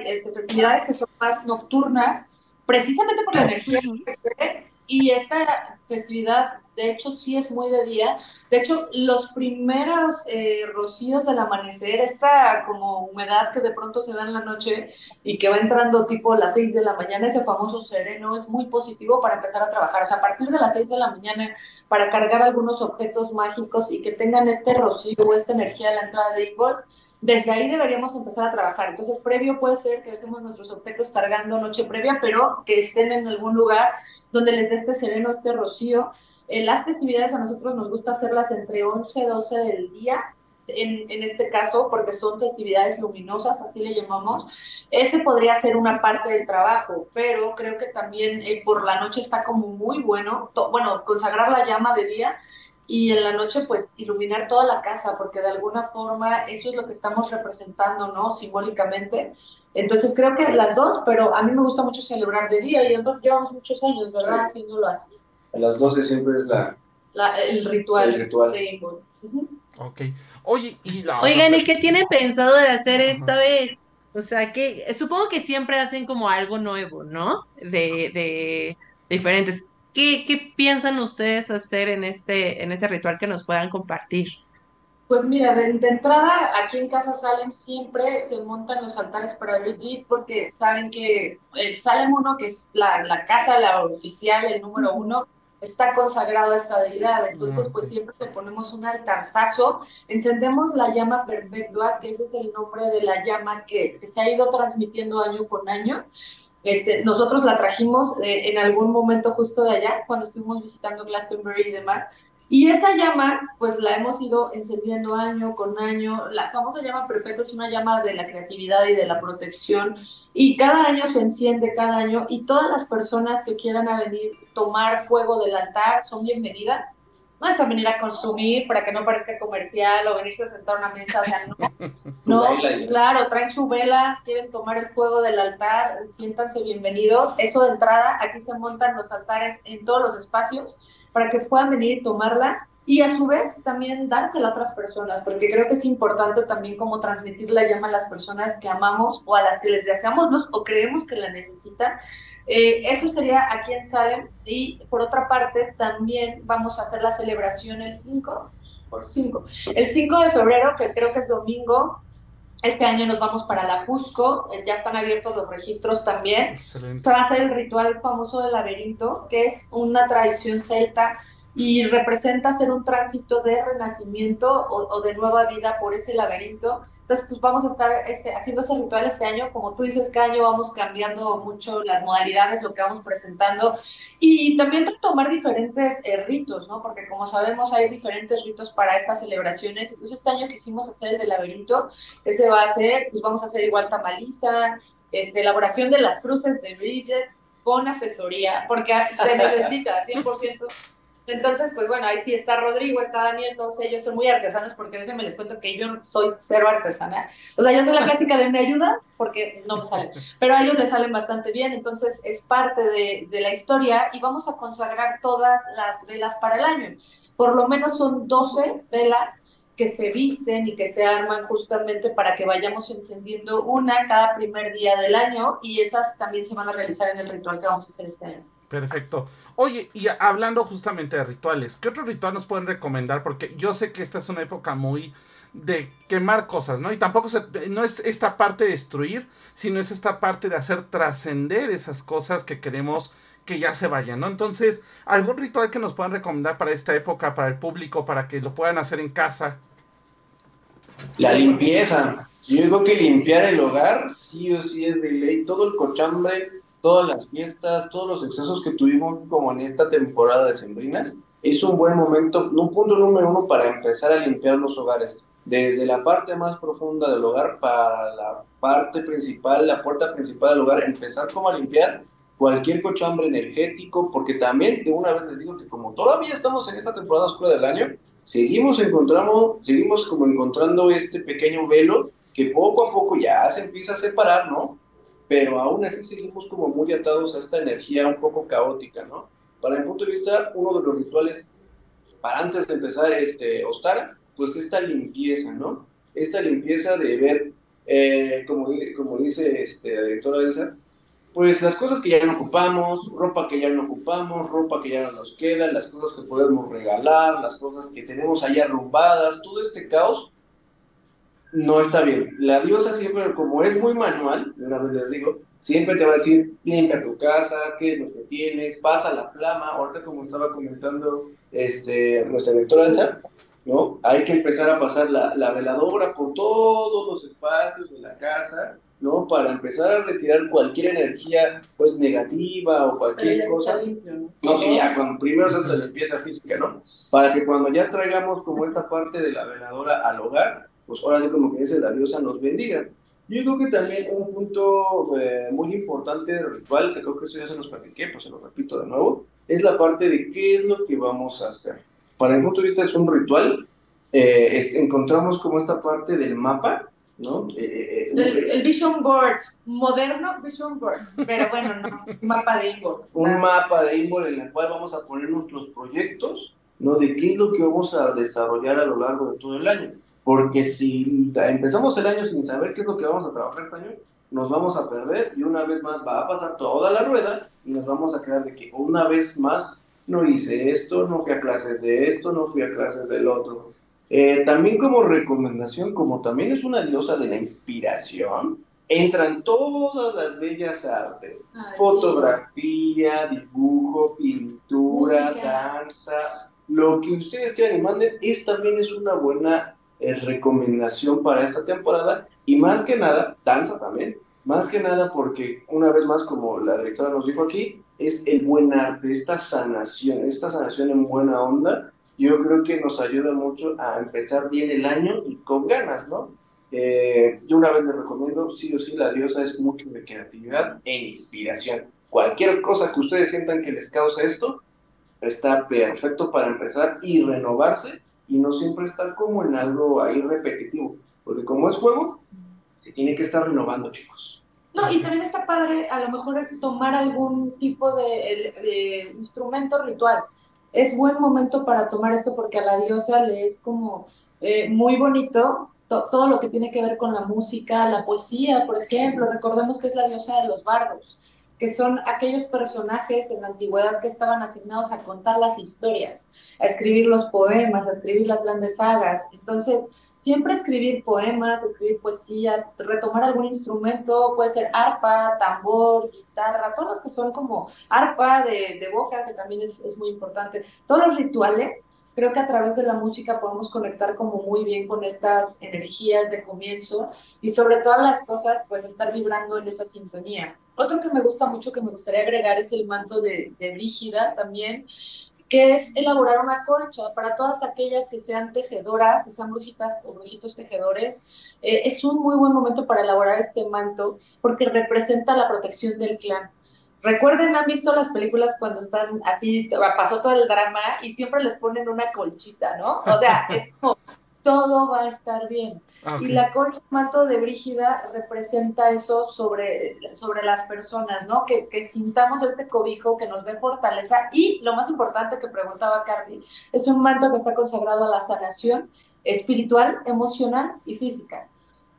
Speaker 3: este, festividades que son más nocturnas, precisamente por la energía que y esta festividad, de hecho, sí es muy de día. De hecho, los primeros eh, rocíos del amanecer, esta como humedad que de pronto se da en la noche y que va entrando tipo las 6 de la mañana, ese famoso sereno, es muy positivo para empezar a trabajar. O sea, a partir de las 6 de la mañana, para cargar algunos objetos mágicos y que tengan este rocío o esta energía a la entrada de Igor, desde ahí deberíamos empezar a trabajar. Entonces, previo puede ser que dejemos nuestros objetos cargando noche previa, pero que estén en algún lugar donde les dé este sereno, este rocío. Eh, las festividades a nosotros nos gusta hacerlas entre 11 y 12 del día, en, en, este caso, porque son festividades luminosas, así le llamamos. Ese podría ser una parte del trabajo, pero creo que también eh, por la noche está como muy bueno, bueno, consagrar la llama de día y en la noche pues iluminar toda la casa, porque de alguna forma eso es lo que estamos representando, ¿no? Simbólicamente. Entonces creo que las dos, pero a mí me gusta mucho celebrar de día y llevamos muchos años, ¿verdad? Haciéndolo así.
Speaker 6: A las 12 siempre es la...
Speaker 3: el ritual,
Speaker 6: el ritual.
Speaker 3: de
Speaker 2: Ok. Oye, y la
Speaker 5: Oigan, ¿y qué tienen pensado de hacer esta vez? O sea, que supongo que siempre hacen como algo nuevo, ¿no? De, de diferentes. ¿Qué, piensan ustedes hacer en este, en este ritual que nos puedan compartir?
Speaker 3: Pues mira, de, entrada aquí en Casa Salem siempre se montan los altares para Brigitte porque saben que el Salem 1, que es la, la casa, la oficial, el número uno, está consagrado a esta deidad. Entonces, pues siempre le ponemos un altarzazo, encendemos la llama perpetua, que ese es el nombre de la llama que, que se ha ido transmitiendo año con año. Este, nosotros la trajimos eh, en algún momento justo de allá, cuando estuvimos visitando Glastonbury y demás. Y esta llama, pues la hemos ido encendiendo año con año. La famosa llama perpetua es una llama de la creatividad y de la protección. Y cada año se enciende, cada año. Y todas las personas que quieran venir tomar fuego del altar son bienvenidas no es venir a consumir para que no parezca comercial o venirse a sentar a una mesa, o sea, no, no claro, traen su vela, quieren tomar el fuego del altar, siéntanse bienvenidos, eso de entrada, aquí se montan los altares en todos los espacios para que puedan venir y tomarla y a su vez también dársela a otras personas, porque creo que es importante también como transmitir la llama a las personas que amamos o a las que les deseamos o creemos que la necesitan, eh, eso sería aquí en Salem. Y por otra parte, también vamos a hacer la celebración el 5, por 5. El 5 de febrero, que creo que es domingo, este año nos vamos para la Jusco, eh, ya están abiertos los registros también. Se va a hacer el ritual famoso del laberinto, que es una tradición celta y representa hacer un tránsito de renacimiento o, o de nueva vida por ese laberinto entonces, pues vamos a estar este, haciendo ese ritual este año. Como tú dices, cada año vamos cambiando mucho las modalidades, lo que vamos presentando y también retomar diferentes eh, ritos, ¿no? Porque como sabemos hay diferentes ritos para estas celebraciones. Entonces, este año quisimos hacer el del laberinto. Ese va a ser, pues vamos a hacer igual tamaliza, este, elaboración de las cruces de Bridget con asesoría, porque se necesita 100% entonces, pues bueno, ahí sí está Rodrigo, está Daniel, todos ellos son muy artesanos porque déjenme les cuento que yo soy cero artesana. O sea, yo soy la plática de me ayudas porque no me sale, pero a ellos les salen bastante bien, entonces es parte de, de la historia y vamos a consagrar todas las velas para el año. Por lo menos son 12 velas que se visten y que se arman justamente para que vayamos encendiendo una cada primer día del año y esas también se van a realizar en el ritual que vamos a hacer este año.
Speaker 2: Perfecto. Oye, y hablando justamente de rituales, ¿qué otro ritual nos pueden recomendar? Porque yo sé que esta es una época muy de quemar cosas, ¿no? Y tampoco se, no es esta parte de destruir, sino es esta parte de hacer trascender esas cosas que queremos que ya se vayan, ¿no? Entonces, ¿algún ritual que nos puedan recomendar para esta época, para el público, para que lo puedan hacer en casa?
Speaker 6: La limpieza. Yo digo que limpiar el hogar sí o sí es de ley. Todo el cochambre, todas las fiestas, todos los excesos que tuvimos como en esta temporada de sembrinas, es un buen momento, un punto número uno para empezar a limpiar los hogares. Desde la parte más profunda del hogar para la parte principal, la puerta principal del hogar, empezar como a limpiar cualquier cochambre energético, porque también de una vez les digo que como todavía estamos en esta temporada oscura del año, seguimos encontramos, seguimos como encontrando este pequeño velo que poco a poco ya se empieza a separar, ¿no? Pero aún así seguimos como muy atados a esta energía un poco caótica, ¿no? Para mi punto de vista, uno de los rituales para antes de empezar este Ostara, pues esta limpieza, ¿no? Esta limpieza de ver, eh, como, como dice este, la directora Elsa, pues las cosas que ya no ocupamos, ropa que ya no ocupamos, ropa que ya no nos queda, las cosas que podemos regalar, las cosas que tenemos ahí arrumbadas, todo este caos no está bien. La diosa siempre, como es muy manual, una vez les digo, siempre te va a decir, limpia tu casa, qué es lo que tienes, pasa la flama, ahorita como estaba comentando este, nuestra directora Elsa, ¿no? Hay que empezar a pasar la, la veladora por todos los espacios de la casa, ¿no? Para empezar a retirar cualquier energía, pues, negativa o cualquier cosa. ¿no? no, sí, ya, cuando primero se hace la limpieza física, ¿no? Para que cuando ya traigamos como esta parte de la veladora al hogar, pues ahora sí como que dice la diosa nos bendiga. Yo creo que también un punto eh, muy importante del ritual, que creo que esto ya se los platiqué, pues se lo repito de nuevo, es la parte de qué es lo que vamos a hacer. Para mi punto de vista es un ritual, eh, encontramos como esta parte del mapa, ¿no?
Speaker 3: Eh, el, Vision Board, moderno Vision Board, pero bueno, no, un mapa de Inboard.
Speaker 6: Un mapa de Inboard en el cual vamos a poner nuestros proyectos, ¿no? De qué es lo que vamos a desarrollar a lo largo de todo el año. Porque si empezamos el año sin saber qué es lo que vamos a trabajar este año, nos vamos a perder y una vez más va a pasar toda la rueda y nos vamos a quedar de que una vez más no hice esto, no fui a clases de esto, no fui a clases del otro. Eh, también como recomendación, como también es una diosa de la inspiración, entran todas las bellas artes, fotografía, dibujo, pintura, danza, lo que ustedes quieran y manden, es también es una buena recomendación para esta temporada y más que nada, danza también, más que nada porque una vez más, como la directora nos dijo aquí, es el buen arte, esta sanación, esta sanación en buena onda, yo creo que nos ayuda mucho a empezar bien el año y con ganas, ¿no? Eh, yo una vez les recomiendo, sí o sí, la diosa es mucho de creatividad e inspiración. Cualquier cosa que ustedes sientan que les cause esto, está perfecto para empezar y renovarse y no siempre estar como en algo ahí repetitivo, porque como es juego, se tiene que estar renovando, chicos.
Speaker 3: No, y también está padre a lo mejor tomar algún tipo de, instrumento ritual. Es buen momento para tomar esto porque a la diosa le es como eh, muy bonito todo lo que tiene que ver con la música, la poesía, por ejemplo. Recordemos que es la diosa de los bardos que son aquellos personajes en la antigüedad que estaban asignados a contar las historias, a escribir los poemas, a escribir las grandes sagas. Entonces, siempre escribir poemas, escribir poesía, retomar algún instrumento, puede ser arpa, tambor, guitarra, todos los que son como arpa de, boca, que también es, muy importante. Todos los rituales creo que a través de la música podemos conectar como muy bien con estas energías de comienzo y sobre todas las cosas, pues estar vibrando en esa sintonía. Otro que me gusta mucho, que me gustaría agregar, es el manto de, Brígida también, que es elaborar una colcha para todas aquellas que sean tejedoras, que sean brujitas o brujitos tejedores. Eh, es un muy buen momento para elaborar este manto porque representa la protección del clan. Recuerden, han visto las películas cuando están así, pasó todo el drama y siempre les ponen una colchita, ¿no? O sea, es como todo va a estar bien. Ah, y la colcha manto de Brígida representa eso sobre, sobre las personas, ¿no? Que, que, sintamos este cobijo que nos dé fortaleza y lo más importante que preguntaba Carly, es un manto que está consagrado a la sanación espiritual, emocional y física.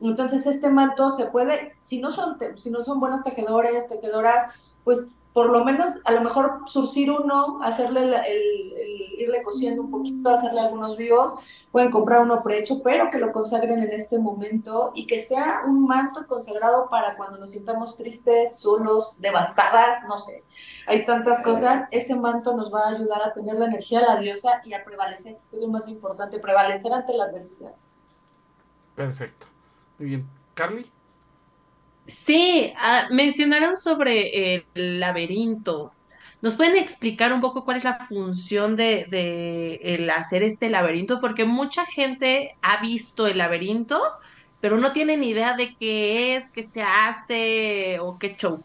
Speaker 3: Entonces este manto se puede, si no son, si no son buenos tejedores, tejedoras, pues por lo menos a lo mejor surcir uno, hacerle el, irle cociendo un poquito, hacerle algunos vivos, pueden comprar uno prehecho, pero que lo consagren en este momento y que sea un manto consagrado para cuando nos sintamos tristes, solos, devastadas, no sé, hay tantas cosas, ese manto nos va a ayudar a tener la energía de la diosa y a prevalecer, es lo más importante, prevalecer ante la adversidad.
Speaker 2: Perfecto, muy bien. Carly.
Speaker 5: Sí, ah, mencionaron sobre el laberinto. ¿Nos pueden explicar un poco cuál es la función de, de hacer este laberinto? Porque mucha gente ha visto el laberinto, pero no tienen idea de qué es, qué se hace o qué show.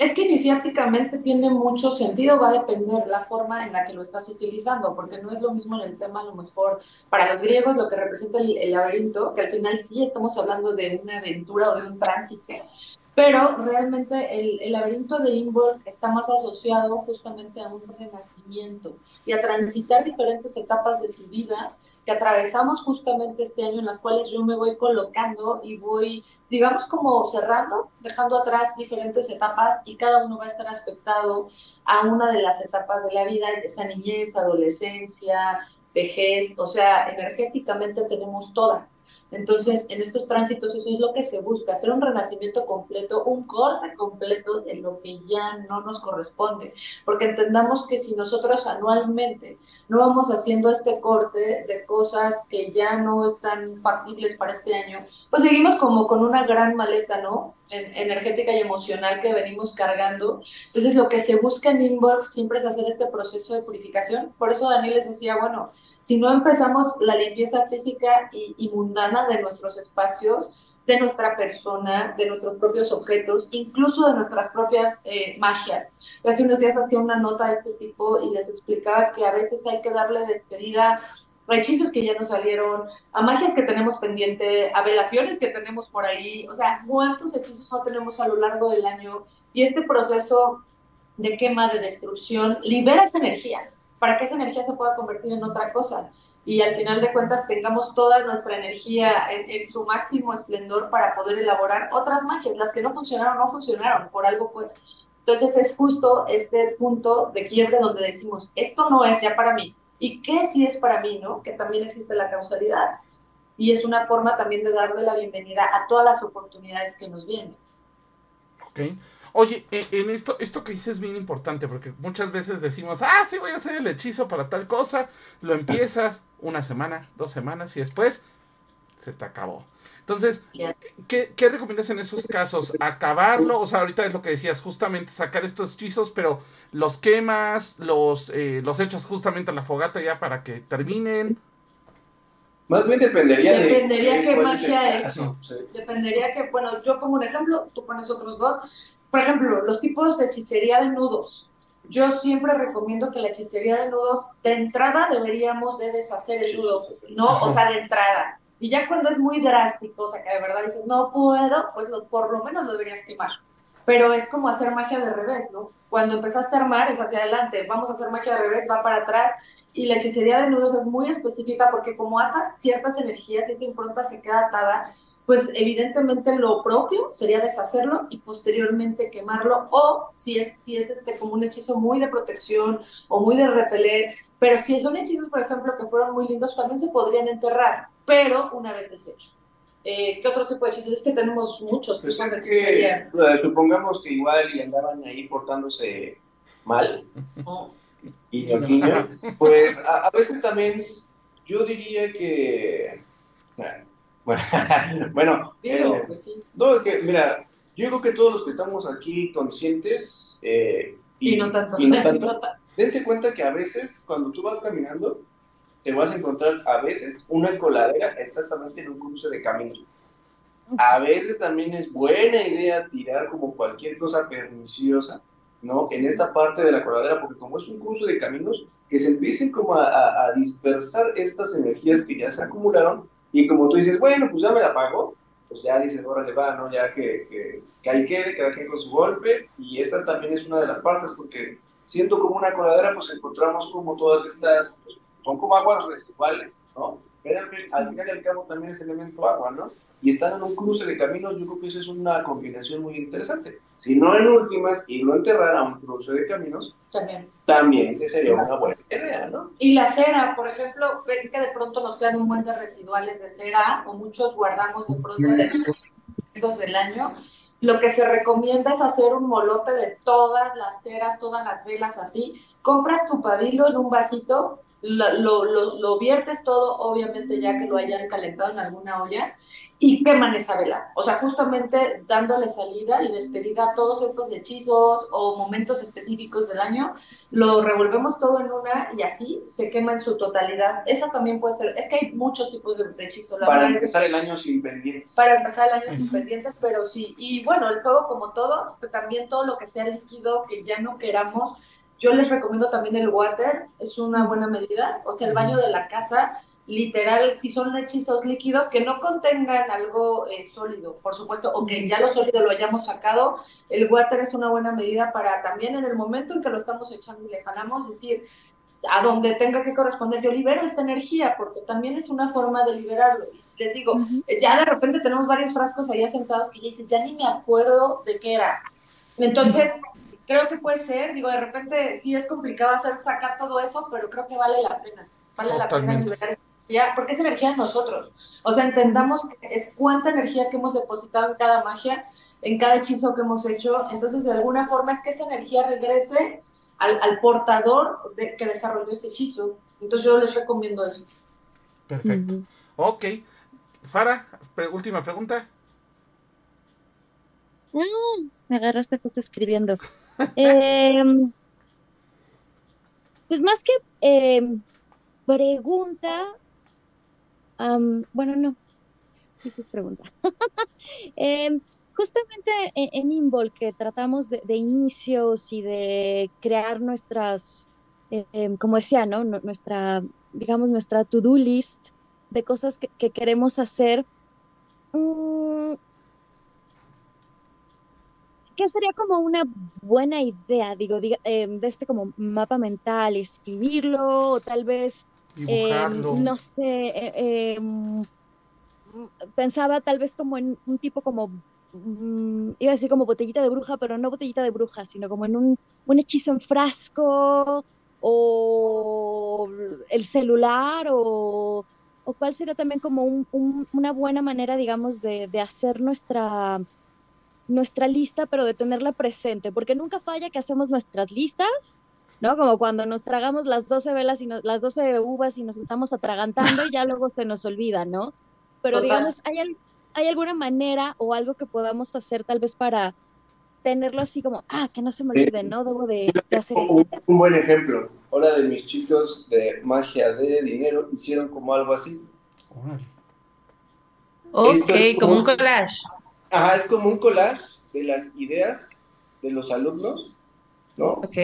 Speaker 3: Es que iniciáticamente tiene mucho sentido, va a depender la forma en la que lo estás utilizando, porque no es lo mismo en el tema, a lo mejor para los griegos lo que representa el, laberinto, que al final sí estamos hablando de una aventura o de un tránsito, pero realmente el, laberinto de Involk está más asociado justamente a un renacimiento y a transitar diferentes etapas de tu vida que atravesamos justamente este año en las cuales yo me voy colocando y voy, digamos, como cerrando, dejando atrás diferentes etapas y cada uno va a estar aspectado a una de las etapas de la vida, esa niñez, adolescencia, vejez, o sea, energéticamente tenemos todas. Entonces, en estos tránsitos eso es lo que se busca, hacer un renacimiento completo, un corte completo de lo que ya no nos corresponde, porque entendamos que si nosotros anualmente no vamos haciendo este corte de cosas que ya no están factibles para este año, pues seguimos como con una gran maleta, ¿no? Energética y emocional que venimos cargando. Entonces, lo que se busca en Inborg siempre es hacer este proceso de purificación. Por eso Daniel les decía, bueno, si no empezamos la limpieza física y, mundana de nuestros espacios, de nuestra persona, de nuestros propios objetos, incluso de nuestras propias eh, magias. Hace unos días hacía una nota de este tipo y les explicaba que a veces hay que darle despedida hechizos que ya nos salieron, a magia que tenemos pendiente, a velaciones que tenemos por ahí, o sea, cuántos hechizos no tenemos a lo largo del año y este proceso de quema, de destrucción, libera esa energía para que esa energía se pueda convertir en otra cosa y al final de cuentas tengamos toda nuestra energía en, en, su máximo esplendor para poder elaborar otras magias. Las que no funcionaron, no funcionaron, por algo fue. Entonces es justo este punto de quiebre donde decimos, esto no es ya para mí, ¿Y qué si es para mí, no? Que también existe la causalidad. Y es una forma también de darle la bienvenida a todas las oportunidades que nos vienen.
Speaker 2: Ok. Oye, e, en esto, esto que dices es bien importante, porque muchas veces decimos, ah, sí, voy a hacer el hechizo para tal cosa, lo empiezas una semana, dos semanas, y después se te acabó. Entonces, ¿qué, ¿qué, recomiendas en esos casos? ¿Acabarlo? O sea, ahorita es lo que decías, justamente sacar estos hechizos, pero los quemas, los, eh, los echas justamente a la fogata ya para que terminen.
Speaker 6: Más bien dependería,
Speaker 3: dependería de qué magia es. Dependería que, bueno, yo pongo un ejemplo, tú pones otros dos. Por ejemplo, los tipos de hechicería de nudos. Yo siempre recomiendo que la hechicería de nudos, de entrada deberíamos de deshacer el nudo, ¿no? O sea, de entrada y ya cuando es muy drástico, o sea, que de verdad dices, no puedo, pues por lo menos lo deberías quemar. Pero es como hacer magia de revés, ¿no? Cuando empezaste a armar es hacia adelante, vamos a hacer magia de revés, va para atrás. Y la hechicería de nudos es muy específica porque como atas ciertas energías y esa impronta se queda atada, pues evidentemente lo propio sería deshacerlo y posteriormente quemarlo o si es, si es este como un hechizo muy de protección o muy de repeler, pero si son hechizos, por ejemplo, que fueron muy lindos, también se podrían enterrar pero una vez deshecho. Eh, ¿Qué otro tipo de hechizos? Es que tenemos muchos.
Speaker 6: Pues que, pues, supongamos que igual y andaban ahí portándose mal y niño, pues a, veces también yo diría que bueno, eh, pues sí. no es que mira yo creo que todos los que estamos aquí conscientes eh,
Speaker 3: y, no tanto,
Speaker 6: y no tanto dense cuenta que a veces cuando tú vas caminando te vas a encontrar a veces una coladera exactamente en un cruce de caminos. A veces también es buena idea tirar como cualquier cosa perniciosa, ¿no? En esta parte de la coladera, porque como es un cruce de caminos, que se empiecen como a, dispersar estas energías que ya se acumularon y como tú dices, bueno, pues ya me la pago, pues ya dices, órale, va, ¿no? Ya que, que, que ahí quede, cada quien con su golpe, y esta también es una de las partes, porque siendo como una coladera, pues encontramos como todas estas son como aguas residuales, ¿no? Pero al final y al cabo también es elemento agua, ¿no? y están en un cruce de caminos, yo creo que eso es una combinación muy interesante. Si no en últimas y no enterrar a un cruce de caminos,
Speaker 3: También.
Speaker 6: también sería una buena idea, ¿no?
Speaker 3: Y la cera, por ejemplo, ven que de pronto nos quedan un buen de residuales de cera o muchos guardamos de pronto de del año. Lo que se recomienda es hacer un molote de todas las ceras, todas las velas así. Compras tu pabilo en un vasito, lo, lo, lo, viertes todo, obviamente ya que lo hayan calentado en alguna olla, y queman esa vela. O sea, justamente dándole salida y despedida a todos estos hechizos o momentos específicos del año, lo revolvemos todo en una y así se quema en su totalidad. Esa también puede ser, es que hay muchos tipos de hechizos. La
Speaker 6: Para
Speaker 3: es
Speaker 6: empezar el año sin pendientes.
Speaker 3: para empezar el año sin pendientes, pero sí. Y bueno, el juego como todo, también todo lo que sea líquido que ya no queramos, yo les recomiendo también el water, es una buena medida. O sea, el baño de la casa, literal, si son hechizos líquidos que no contengan algo eh, sólido, por supuesto, o que ya lo sólido lo hayamos sacado, el water es una buena medida para también en el momento en que lo estamos echando y le jalamos, decir, a donde tenga que corresponder, yo libero esta energía, porque también es una forma de liberarlo. Y les digo, ya de repente tenemos varios frascos allá sentados que ya dices, ya ni me acuerdo de qué era. Entonces, creo que puede ser, digo, de repente sí es complicado hacer, sacar todo eso, pero creo que vale la pena, vale la pena liberar esa energía, porque es energía de nosotros. O sea, entendamos que es cuánta energía que hemos depositado en cada magia, en cada hechizo que hemos hecho, entonces de alguna forma es que esa energía regrese al, al portador de, que desarrolló ese hechizo. Entonces yo les recomiendo eso.
Speaker 2: Perfecto.
Speaker 4: Ujú.
Speaker 2: Ok. Fara, pre- última pregunta.
Speaker 4: Me agarraste justo escribiendo. Em, pues más que em, pregunta, bueno, no, sí es pregunta. Em, justamente en, Invol, que tratamos de, inicios y de crear nuestras, como decía, ¿no? Nu- Nuestra, digamos, nuestra to-do list de cosas que, que queremos hacer. mm, ¿Qué sería como una buena idea, digo, diga- em, de este como mapa mental, escribirlo o tal vez, em, no sé, eh, em, pensaba tal vez como en un tipo como, mm, iba a decir como botellita de bruja, pero no botellita de bruja, sino como en un, un hechizo en frasco o el celular o, o cuál sería también como un- un- una buena manera, digamos, de, de hacer nuestra nuestra lista, pero de tenerla presente, porque nunca falla que hacemos nuestras listas, ¿no? Como cuando nos tragamos las 12 velas y nos- las 12 uvas y nos estamos atragantando y ya luego se nos olvida, ¿no? Pero
Speaker 3: Total.
Speaker 4: digamos, ¿hay, ¿hay alguna manera o algo que podamos hacer tal vez para tenerlo así como, ah, que no se me olvide, ¿no? Debo de, de hacer.
Speaker 6: Un, un buen ejemplo. Hola de mis chicos de magia de dinero hicieron como algo así.
Speaker 5: Ok,
Speaker 6: es
Speaker 5: como un collage.
Speaker 6: Ajá, es como un collage de las ideas de los alumnos, ¿no?
Speaker 5: Ok.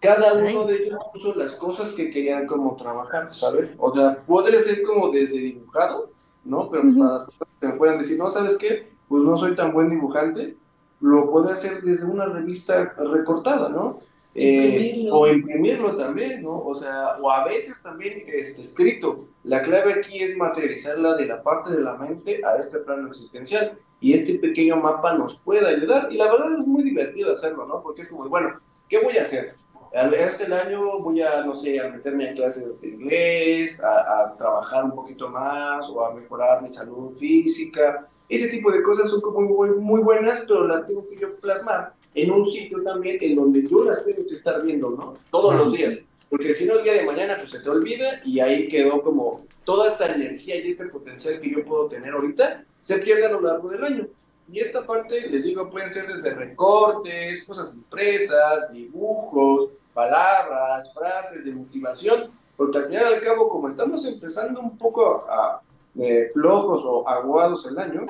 Speaker 6: Cada uno
Speaker 5: Nice.
Speaker 6: de ellos puso las cosas que querían como trabajar, ¿sabes? O sea, podría ser como desde dibujado, ¿no? Pero pues, para las personas que me puedan decir, no, ¿sabes qué? Pues no soy tan buen dibujante, lo puede hacer desde una revista recortada, ¿no? O imprimirlo también, ¿no? O sea, o a veces también este, escrito. La clave aquí es materializarla de la parte de la mente a este plano existencial. Y este pequeño mapa nos puede ayudar. Y la verdad es muy divertido hacerlo, ¿no? Porque es como, bueno, ¿qué voy a hacer? Este año voy a, no sé, a meterme a clases de inglés, a, a trabajar un poquito más o a mejorar mi salud física. Ese tipo de cosas son como muy, muy buenas, pero las tengo que yo plasmar en un sitio también en donde yo las tengo que estar viendo, ¿no? Todos los días. Porque si no, el día de mañana pues se te olvida y ahí quedó como toda esta energía y este potencial que yo puedo tener ahorita se pierde a lo largo del año. Y esta parte, les digo, pueden ser desde recortes, cosas impresas, dibujos, palabras, frases de motivación, porque al final y al cabo, como estamos empezando un poco a, eh, flojos o aguados el año,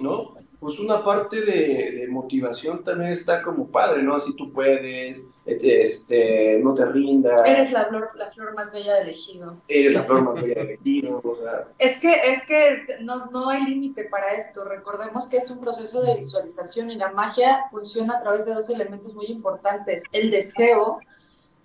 Speaker 6: ¿no? Pues una parte de, de motivación también está como padre, ¿no? Así tú puedes, este, este, no te rindas,
Speaker 3: Eres la flor, la flor más bella del ejido.
Speaker 6: eres la flor más bella del tiro, o sea,
Speaker 3: Es que, es que es- no, no hay límite para esto. Recordemos que es un proceso de visualización y la magia funciona a través de dos elementos muy importantes, el deseo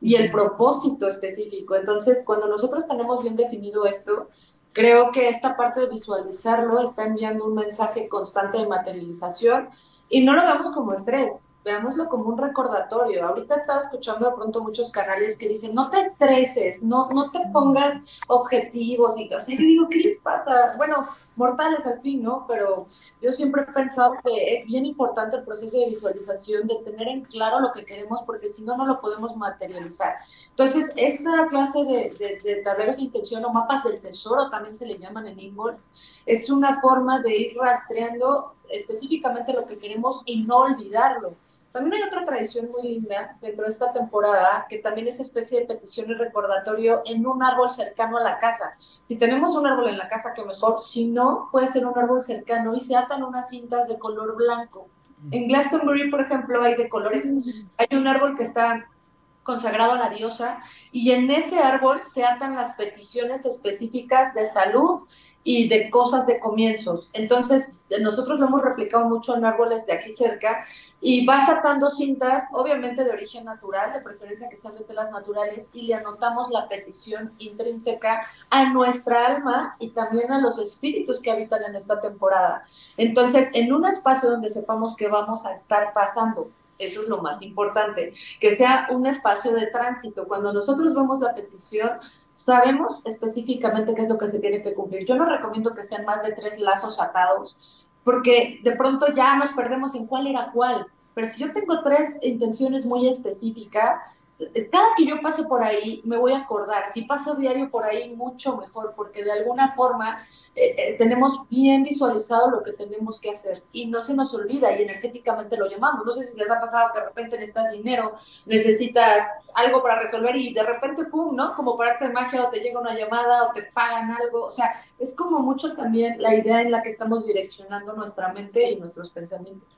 Speaker 3: y el propósito específico. Entonces, cuando nosotros tenemos bien definido esto, Creo que esta parte de visualizarlo está enviando un mensaje constante de materialización y no lo veamos como estrés, veámoslo como un recordatorio. Ahorita he estado escuchando de pronto muchos canales que dicen, no te estreses, no, no te pongas objetivos y así. Yo digo, ¿qué les pasa? Bueno, mortales al fin, ¿no? Pero yo siempre he pensado que es bien importante el proceso de visualización, de tener en claro lo que queremos, porque si no, no lo podemos materializar. Entonces, esta clase de, de, tableros de intención o mapas del tesoro, también se le llaman en Involve, es una forma de ir rastreando específicamente lo que queremos y no olvidarlo. También hay otra tradición muy linda dentro de esta temporada, que también es especie de petición y recordatorio en un árbol cercano a la casa. Si tenemos un árbol en la casa, que mejor. Si no, puede ser un árbol cercano y se atan unas cintas de color blanco. En Glastonbury, por ejemplo, hay de colores. Hay un árbol que está consagrado a la diosa y en ese árbol se atan las peticiones específicas de salud y de cosas de comienzos. Entonces, nosotros lo hemos replicado mucho en árboles de aquí cerca y vas atando cintas, obviamente de origen natural, de preferencia que sean de telas naturales, y le anotamos la petición intrínseca a nuestra alma y también a los espíritus que habitan en esta temporada. Entonces, en un espacio donde sepamos que vamos a estar pasando eso es lo más importante, que sea un espacio de tránsito. Cuando nosotros vemos la petición, sabemos específicamente qué es lo que se tiene que cumplir. Yo no recomiendo que sean más de tres lazos atados, porque de pronto ya nos perdemos en cuál era cuál. Pero si yo tengo tres intenciones muy específicas, cada que yo pase por ahí me voy a acordar. Si paso diario por ahí, mucho mejor, porque de alguna forma eh, eh, tenemos bien visualizado lo que tenemos que hacer y no se nos olvida y energéticamente lo llamamos. No sé si les ha pasado que de repente necesitas dinero, necesitas algo para resolver y de repente, pum, ¿no? Como para arte de magia o te llega una llamada o te pagan algo. O sea, es como mucho también la idea en la que estamos direccionando nuestra mente y nuestros pensamientos.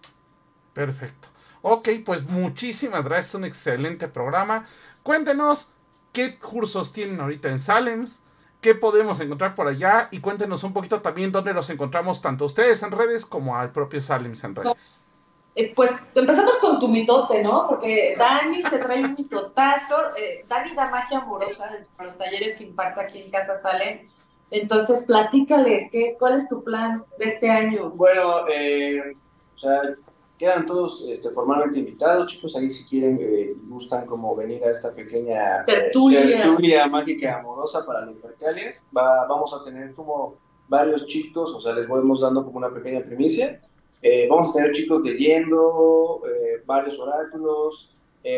Speaker 2: Perfecto. Ok, pues muchísimas gracias, un excelente programa. Cuéntenos qué cursos tienen ahorita en Salems, qué podemos encontrar por allá y cuéntenos un poquito también dónde los encontramos tanto ustedes en redes como al propio Salems en redes.
Speaker 3: Eh, pues empezamos con tu mitote, ¿no? Porque Dani se trae un mitotazo. Eh, Dani da magia amorosa en los talleres que imparte aquí en Casa Salem. Entonces, platícales, ¿qué, ¿cuál es tu plan de este año?
Speaker 6: Bueno, eh, o sea, Quedan todos este, formalmente invitados, chicos. Ahí si quieren, eh, gustan como venir a esta pequeña
Speaker 3: eh, tertulia.
Speaker 6: mágica amorosa para los percales. Va, vamos a tener como varios chicos, o sea, les vamos dando como una pequeña primicia. Eh, vamos a tener chicos leyendo varios oráculos.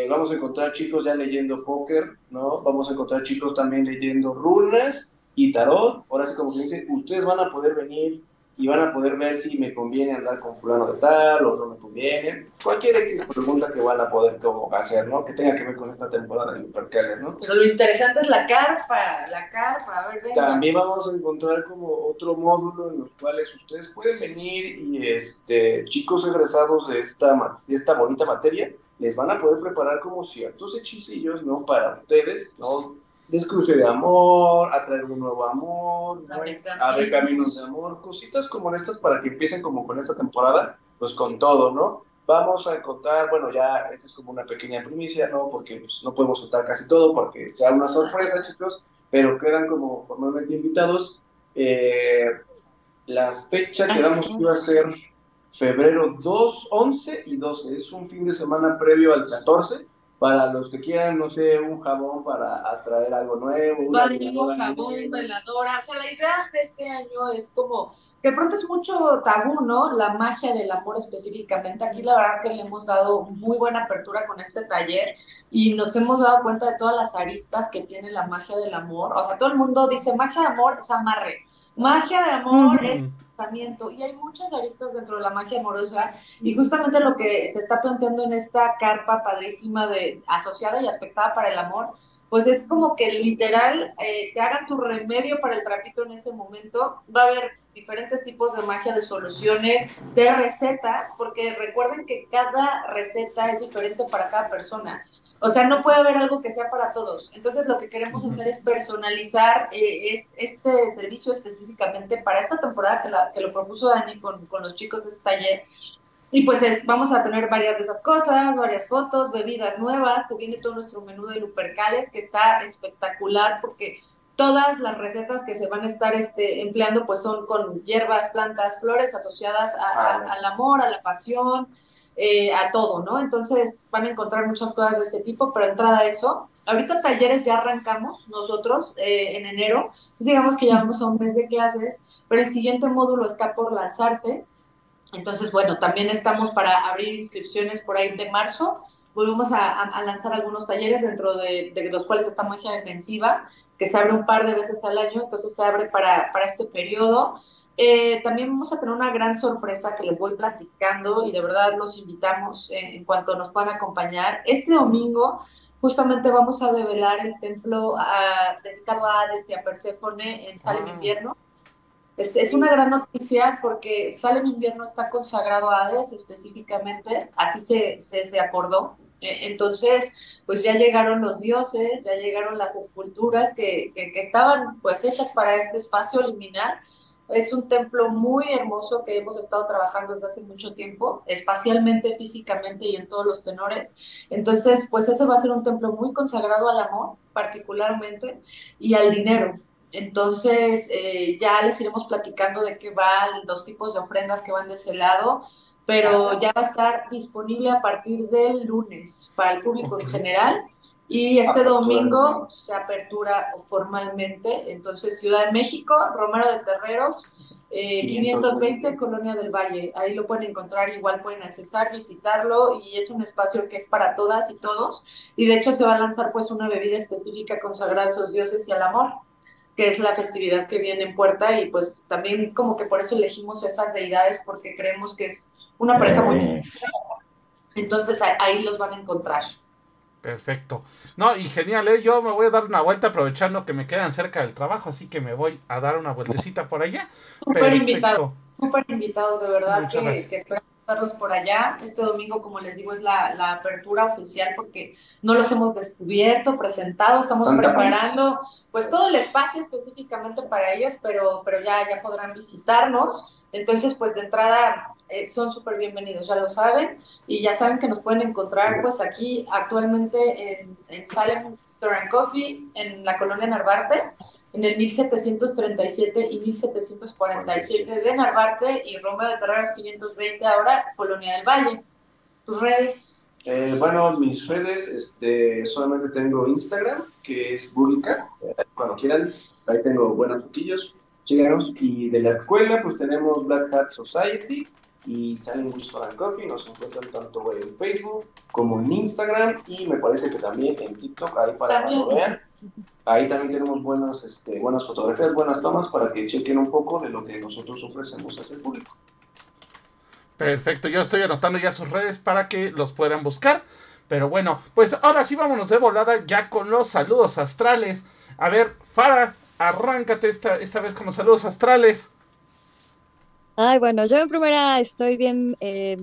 Speaker 6: vamos a encontrar chicos ya leyendo póker, ¿no? Vamos a encontrar chicos también leyendo runas y tarot. Ahora sí, como que dice, ustedes van a poder venir y van a poder ver si me conviene andar con fulano de tal o no me conviene. Cualquier X pregunta que van a poder como hacer, ¿no? Que tenga que ver con esta temporada de Hipercaler, ¿no?
Speaker 3: Pero lo interesante es la carpa, la carpa, a ver,
Speaker 6: También vamos a encontrar como otro módulo en los cuales ustedes pueden venir y este chicos egresados de esta, de esta bonita materia les van a poder preparar como ciertos hechicillos, ¿no? Para ustedes, ¿no? Descruce de amor, atraer un nuevo amor, abrir caminos de amor, cositas como estas para que empiecen como con esta temporada, pues con todo, ¿no? Vamos a contar, bueno, ya esta es como una pequeña primicia, ¿no? Porque pues, no podemos contar casi todo porque sea una sorpresa, chicos, pero quedan como formalmente invitados. Eh, la fecha que damos que iba a ser febrero 2, 11 y 12, es un fin de semana previo al 14 para los que quieran, no sé, un jabón para atraer algo nuevo.
Speaker 3: Una jabón, veladora. O sea, la idea de este año es como, que pronto es mucho tabú, ¿no? La magia del amor específicamente. Aquí la verdad que le hemos dado muy buena apertura con este taller y nos hemos dado cuenta de todas las aristas que tiene la magia del amor. O sea, todo el mundo dice, magia de amor es amarre. Magia de amor es y hay muchas aristas dentro de la magia amorosa y justamente lo que se está planteando en esta carpa padrísima de asociada y aspectada para el amor, pues es como que literal eh, te hagan tu remedio para el trapito en ese momento. Va a haber diferentes tipos de magia, de soluciones, de recetas, porque recuerden que cada receta es diferente para cada persona. O sea, no puede haber algo que sea para todos. Entonces, lo que queremos hacer es personalizar eh, este servicio específicamente para esta temporada que, la, que lo propuso Dani con, con, los chicos de este taller. Y pues vamos a tener varias de esas cosas, varias fotos, bebidas nuevas. Te viene todo nuestro menú de Lupercales que está espectacular porque todas las recetas que se van a estar este, empleando pues son con hierbas, plantas, flores asociadas
Speaker 6: Ah.
Speaker 3: al amor, a la pasión, eh, a todo, ¿no? Entonces van a encontrar muchas cosas de ese tipo, pero entrada a eso. Ahorita talleres ya arrancamos nosotros eh, en enero, digamos que ya vamos a un mes de clases, pero el siguiente módulo está por lanzarse. Entonces, bueno, también estamos para abrir inscripciones por ahí de marzo. Volvemos a, a- a lanzar algunos talleres dentro de, de los cuales está magia defensiva, que se abre un par de veces al año, entonces se abre para, para este periodo. Eh, también vamos a tener una gran sorpresa que les voy platicando y de verdad los invitamos en, en cuanto nos puedan acompañar. Este domingo justamente vamos a develar el templo ah, dedicado a Hades y a Perséfone en Salem
Speaker 2: Ah.
Speaker 3: Invierno. Es, es una gran noticia porque Salem Invierno está consagrado a Hades específicamente, así se, se, se acordó. Eh, Entonces, pues ya llegaron los dioses, ya llegaron las esculturas que, estaban pues hechas para este espacio liminal. Es un templo muy hermoso que hemos estado trabajando desde hace mucho tiempo, espacialmente, físicamente y en todos los tenores. Entonces, pues ese va a ser un templo muy consagrado al amor, particularmente, y al dinero. Entonces, eh, ya les iremos platicando de qué van los tipos de ofrendas que van de ese lado, pero ya va a estar disponible a partir del lunes para el público en general. Y este
Speaker 6: Apertura
Speaker 3: domingo se apertura formalmente. Entonces, Ciudad de México, Romero de Terreros, eh, 520, Colonia del Valle. Ahí lo pueden encontrar, igual pueden accesar, visitarlo y es un espacio que es para todas y todos. Y de hecho se va a lanzar pues una bebida específica consagrada a esos dioses y al amor que es la festividad que viene en puerta y pues también como que por eso elegimos esas deidades porque creemos que es una pareja muy entonces ahí los van a encontrar.
Speaker 2: Perfecto. No, y genial, ¿eh? Yo me voy a dar una vuelta aprovechando que me quedan cerca del trabajo, así que me voy a dar una vueltecita por allá.
Speaker 3: Súper invitados, súper invitados, de verdad,
Speaker 2: Muchas
Speaker 3: que,
Speaker 2: gracias.
Speaker 3: que verlos por allá. Este domingo, como les digo, es la, la apertura oficial porque no los hemos descubierto, presentado, estamos
Speaker 6: Están
Speaker 3: preparando pues todo el espacio específicamente para ellos, pero, pero ya, ya podrán visitarnos. Entonces, pues de entrada eh, son súper bienvenidos, ya lo saben, y ya saben que nos pueden encontrar pues aquí actualmente en, en Salem Store and en la colonia Narvarte, en el 1737 y 1747 de Narvarte y Romeo de Terreros 520 ahora, Colonia del Valle. Tus redes.
Speaker 6: Eh, bueno, mis redes, este, solamente tengo Instagram, que es Burica, cuando quieran, ahí tengo buenos fotillos, síganos. Y de la escuela, pues tenemos Black Hat Society y Silent Whisper and Coffee, nos encuentran tanto en Facebook como en Instagram y me parece que también en TikTok, ahí para
Speaker 3: También.
Speaker 6: cuando vean. Ahí también tenemos buenas, este, buenas fotografías, buenas tomas para que chequen un poco de lo que nosotros ofrecemos a ese público.
Speaker 2: Perfecto, yo estoy anotando ya sus redes para que los puedan buscar. Pero bueno, pues ahora sí vámonos de volada ya con los saludos astrales. A ver, Fara, arráncate esta, esta vez con los saludos astrales.
Speaker 4: Ay, bueno, yo en primera estoy bien, eh,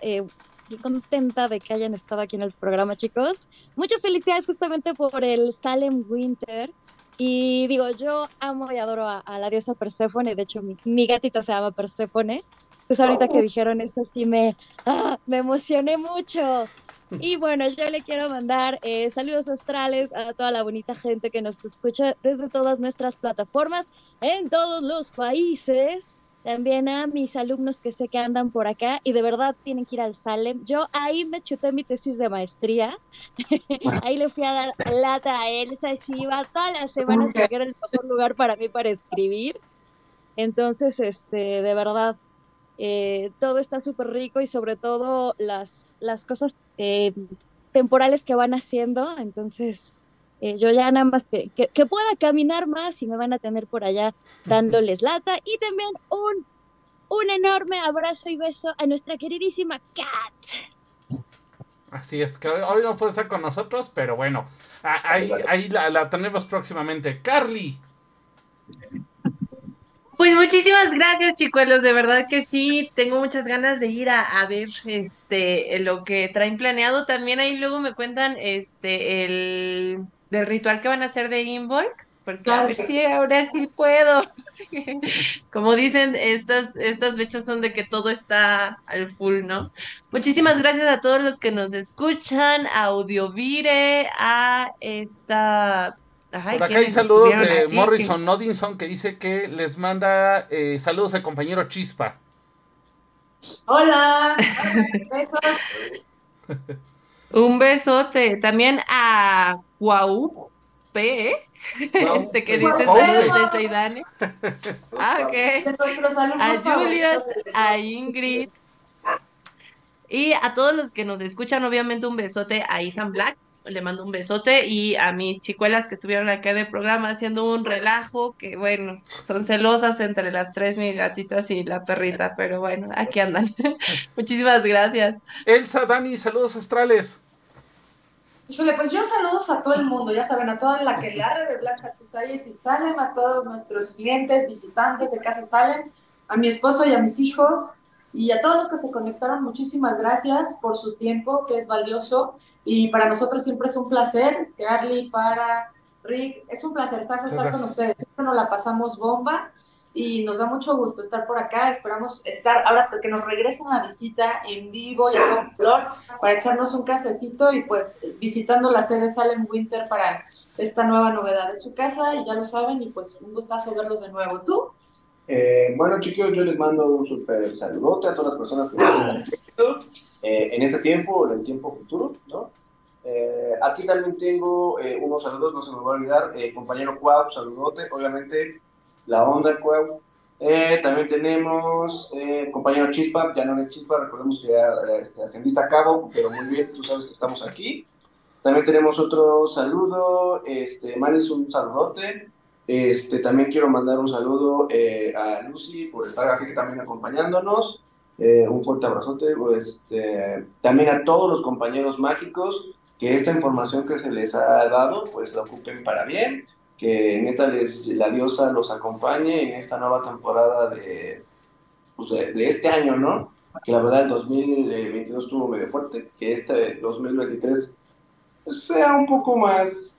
Speaker 4: eh, bien contenta de que hayan estado aquí en el programa, chicos. Muchas felicidades justamente por el Salem Winter. Y digo, yo amo y adoro a, a la diosa Perséfone. De hecho, mi, mi gatita se llama Perséfone. Pues ahorita que dijeron eso, sí me, ah, me emocioné mucho. Y bueno, yo le quiero mandar eh, saludos astrales a toda la bonita gente que nos escucha desde todas nuestras plataformas en todos los países. También a mis alumnos que sé que andan por acá y de verdad tienen que ir al Salem. Yo ahí me chuté mi tesis de maestría. ahí le fui a dar lata a sí iba todas las semanas porque era el mejor lugar para mí para escribir. Entonces, este, de verdad, eh, todo está súper rico y sobre todo las, las cosas eh, temporales que van haciendo. Entonces, eh, yo ya nada más que, que, que, pueda caminar más y me van a tener por allá dándoles lata. Y también un, un enorme abrazo y beso a nuestra queridísima Kat.
Speaker 2: Así es, que hoy no puede estar con nosotros, pero bueno, ahí, ahí la, la tenemos próximamente. Carly.
Speaker 5: Pues muchísimas gracias, chicuelos. De verdad que sí, tengo muchas ganas de ir a, a, ver este lo que traen planeado. También ahí luego me cuentan este el del ritual que van a hacer de Involk, porque claro. a ver si ahora sí puedo. Como dicen, estas, estas fechas son de que todo está al full, ¿no? Muchísimas gracias a todos los que nos escuchan, a Audiovire, a esta Ajá,
Speaker 2: Por acá hay saludos de
Speaker 5: aquí,
Speaker 2: Morrison Nodinson que dice que les manda eh, saludos al compañero Chispa.
Speaker 3: Hola, besos.
Speaker 5: que- Un besote. También a Guau P, este que dice saludos a Seidane. Ah, ok. A Juliet, a Ingrid. Y a todos los que nos escuchan, obviamente un besote a Ethan Black, le mando un besote y a mis chicuelas que estuvieron acá de programa haciendo un relajo, que bueno, son celosas entre las tres, mis gatitas y la perrita, pero bueno, aquí andan. Muchísimas gracias.
Speaker 2: Elsa, Dani, saludos astrales.
Speaker 3: Híjole, pues yo saludos a todo el mundo, ya saben, a toda la que de Black Hat Society Salem, a todos nuestros clientes, visitantes de Casa Salem, a mi esposo y a mis hijos, y a todos los que se conectaron, muchísimas gracias por su tiempo, que es valioso, y para nosotros siempre es un placer, Carly, Farah, Rick, es un placer estar con
Speaker 2: gracias.
Speaker 3: ustedes, siempre nos la pasamos bomba, y nos da mucho gusto estar por acá. Esperamos estar ahora que nos regresen la visita en vivo y a todo color para echarnos un cafecito y pues visitando la sede Salem Winter para esta nueva novedad de su casa y ya lo saben y pues un gustazo verlos de nuevo. ¿Tú?
Speaker 6: Eh, bueno, chicos, yo les mando un súper saludote a todas las personas que están eh, en este tiempo o en el tiempo futuro, ¿no? Eh, aquí también tengo eh, unos saludos, no se me va a olvidar. Compañero Cuau, saludote. Obviamente, la onda Cuau. También tenemos compañero Chispa, ya no es Chispa, recordemos que ya este, ascendiste a cabo, pero muy bien, tú sabes que estamos aquí. También tenemos otro saludo, este, Manis, un saludote. Este, también quiero mandar un saludo eh, a Lucy por estar aquí también acompañándonos. Eh, un fuerte abrazote. Este, también a todos los compañeros mágicos que esta información que se les ha dado, pues la ocupen para bien. Que neta les, la diosa los acompañe en esta nueva temporada de, pues, de, de este año, ¿no? Que la verdad el 2022 estuvo medio fuerte. Que este 2023 sea un poco más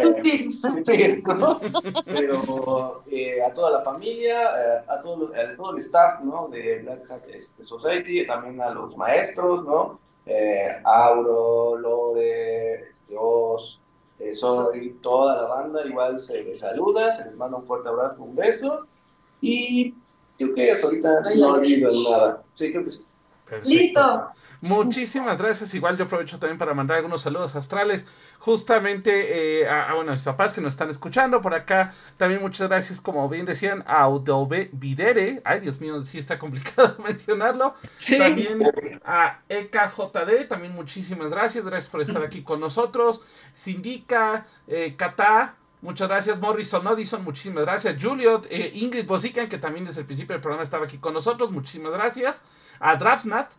Speaker 6: eh, sutil, ¿no? Pero eh, a toda la familia, eh, a, todo, los- a todo el staff ¿no? de Black Hat este, Society, también a los maestros, ¿no? Eh, Auro, Lore, este, Oz, eh, Soy, toda la banda, igual se les saluda, se les manda un fuerte abrazo, un beso. Y creo que hasta ahorita no olvido nada. Sí, creo que sí.
Speaker 2: Perfecto.
Speaker 3: Listo.
Speaker 2: Muchísimas gracias. Igual yo aprovecho también para mandar algunos saludos astrales. Justamente eh, a, a, bueno, a mis papás que nos están escuchando por acá. También muchas gracias, como bien decían, a Audove Videre. Ay, Dios mío, sí está complicado mencionarlo.
Speaker 5: Sí.
Speaker 2: También a EKJD, también muchísimas gracias. Gracias por estar aquí con nosotros. Sindica, eh, Kata, muchas gracias. Morrison Odison, muchísimas gracias. Juliot, eh, Ingrid Bosican, que también desde el principio del programa estaba aquí con nosotros, muchísimas gracias. A Drapsnat.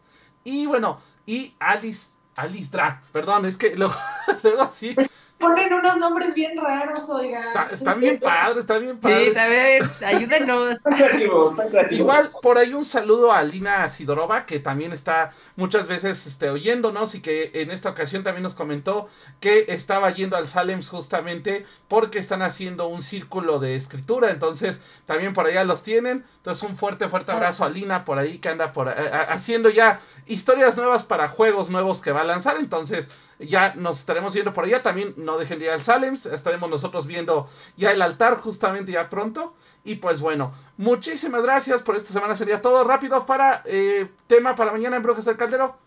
Speaker 2: Y bueno, y Alice, Alice Dra, perdón, es que luego, luego sí.
Speaker 3: Ponen unos nombres bien raros, oigan.
Speaker 2: Está, bien
Speaker 3: sí.
Speaker 2: padre, está bien padre.
Speaker 5: Sí, también, ayúdenos.
Speaker 6: Están creativos, están creativos.
Speaker 2: Igual por ahí un saludo a Lina Sidorova, que también está muchas veces este, oyéndonos y que en esta ocasión también nos comentó que estaba yendo al Salems justamente porque están haciendo un círculo de escritura. Entonces, también por allá los tienen. Entonces, un fuerte, fuerte abrazo a Lina por ahí que anda por a- a- haciendo ya historias nuevas para juegos nuevos que va a lanzar. Entonces, ya nos estaremos viendo por allá. También no dejen de ir al Salems. Estaremos nosotros viendo ya el altar justamente ya pronto. Y pues bueno, muchísimas gracias por esta semana. Sería todo rápido para eh, tema para mañana en Brujas del Caldero.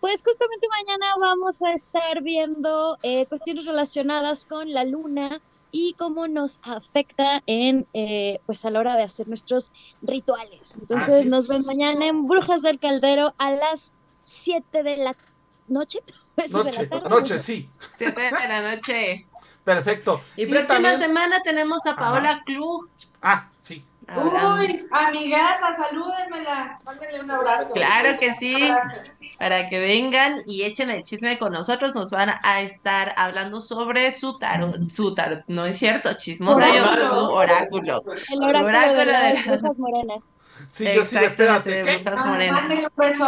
Speaker 4: Pues justamente mañana vamos a estar viendo eh, cuestiones relacionadas con la luna y cómo nos afecta en eh, pues a la hora de hacer nuestros rituales. Entonces nos ven mañana en Brujas del Caldero a las 7 de la noche. Siete de la
Speaker 2: Noche,
Speaker 4: tarde,
Speaker 2: noche, sí.
Speaker 5: Siete de la noche.
Speaker 2: Perfecto.
Speaker 5: Y próxima
Speaker 2: también-
Speaker 5: semana tenemos a Paola Klug.
Speaker 2: Ah, sí.
Speaker 5: hablando.
Speaker 3: Uy, amigaza, salúdenmela. Mándenle un abrazo.
Speaker 5: Claro que sí. Para que vengan y echen el chisme con nosotros, nos van a estar hablando sobre su tarot, su tarot, no es cierto, chismosa yo, su oráculo.
Speaker 4: El oráculo,
Speaker 5: Oráculo
Speaker 4: de
Speaker 5: de
Speaker 4: las
Speaker 5: las-
Speaker 4: brujas morenas.
Speaker 2: Sí, yo sí, espérate.
Speaker 3: Ah,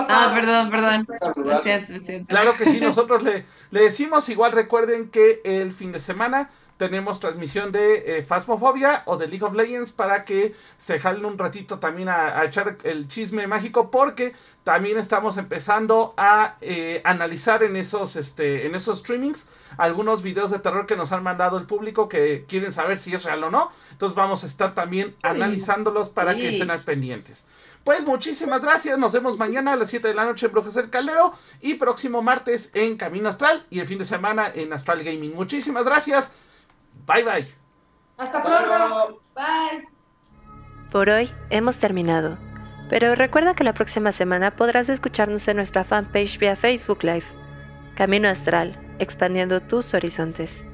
Speaker 5: Ah, perdón, perdón. Lo siento, lo siento.
Speaker 2: Claro que sí, nosotros le, le decimos, igual recuerden que el fin de semana tenemos transmisión de eh, Phasmophobia o de League of Legends para que se jalen un ratito también a, a echar el chisme mágico porque también estamos empezando a eh, analizar en esos, este, en esos streamings algunos videos de terror que nos han mandado el público que quieren saber si es real o no. Entonces vamos a estar también analizándolos para que estén al pendientes. Pues muchísimas gracias. Nos vemos mañana a las 7 de la noche en Brujas del Caldero y próximo martes en Camino Astral y el fin de semana en Astral Gaming. Muchísimas gracias. Bye bye.
Speaker 3: Hasta
Speaker 6: Hasta
Speaker 3: pronto. Bye.
Speaker 1: Por hoy hemos terminado, pero recuerda que la próxima semana podrás escucharnos en nuestra fanpage vía Facebook Live. Camino Astral, expandiendo tus horizontes.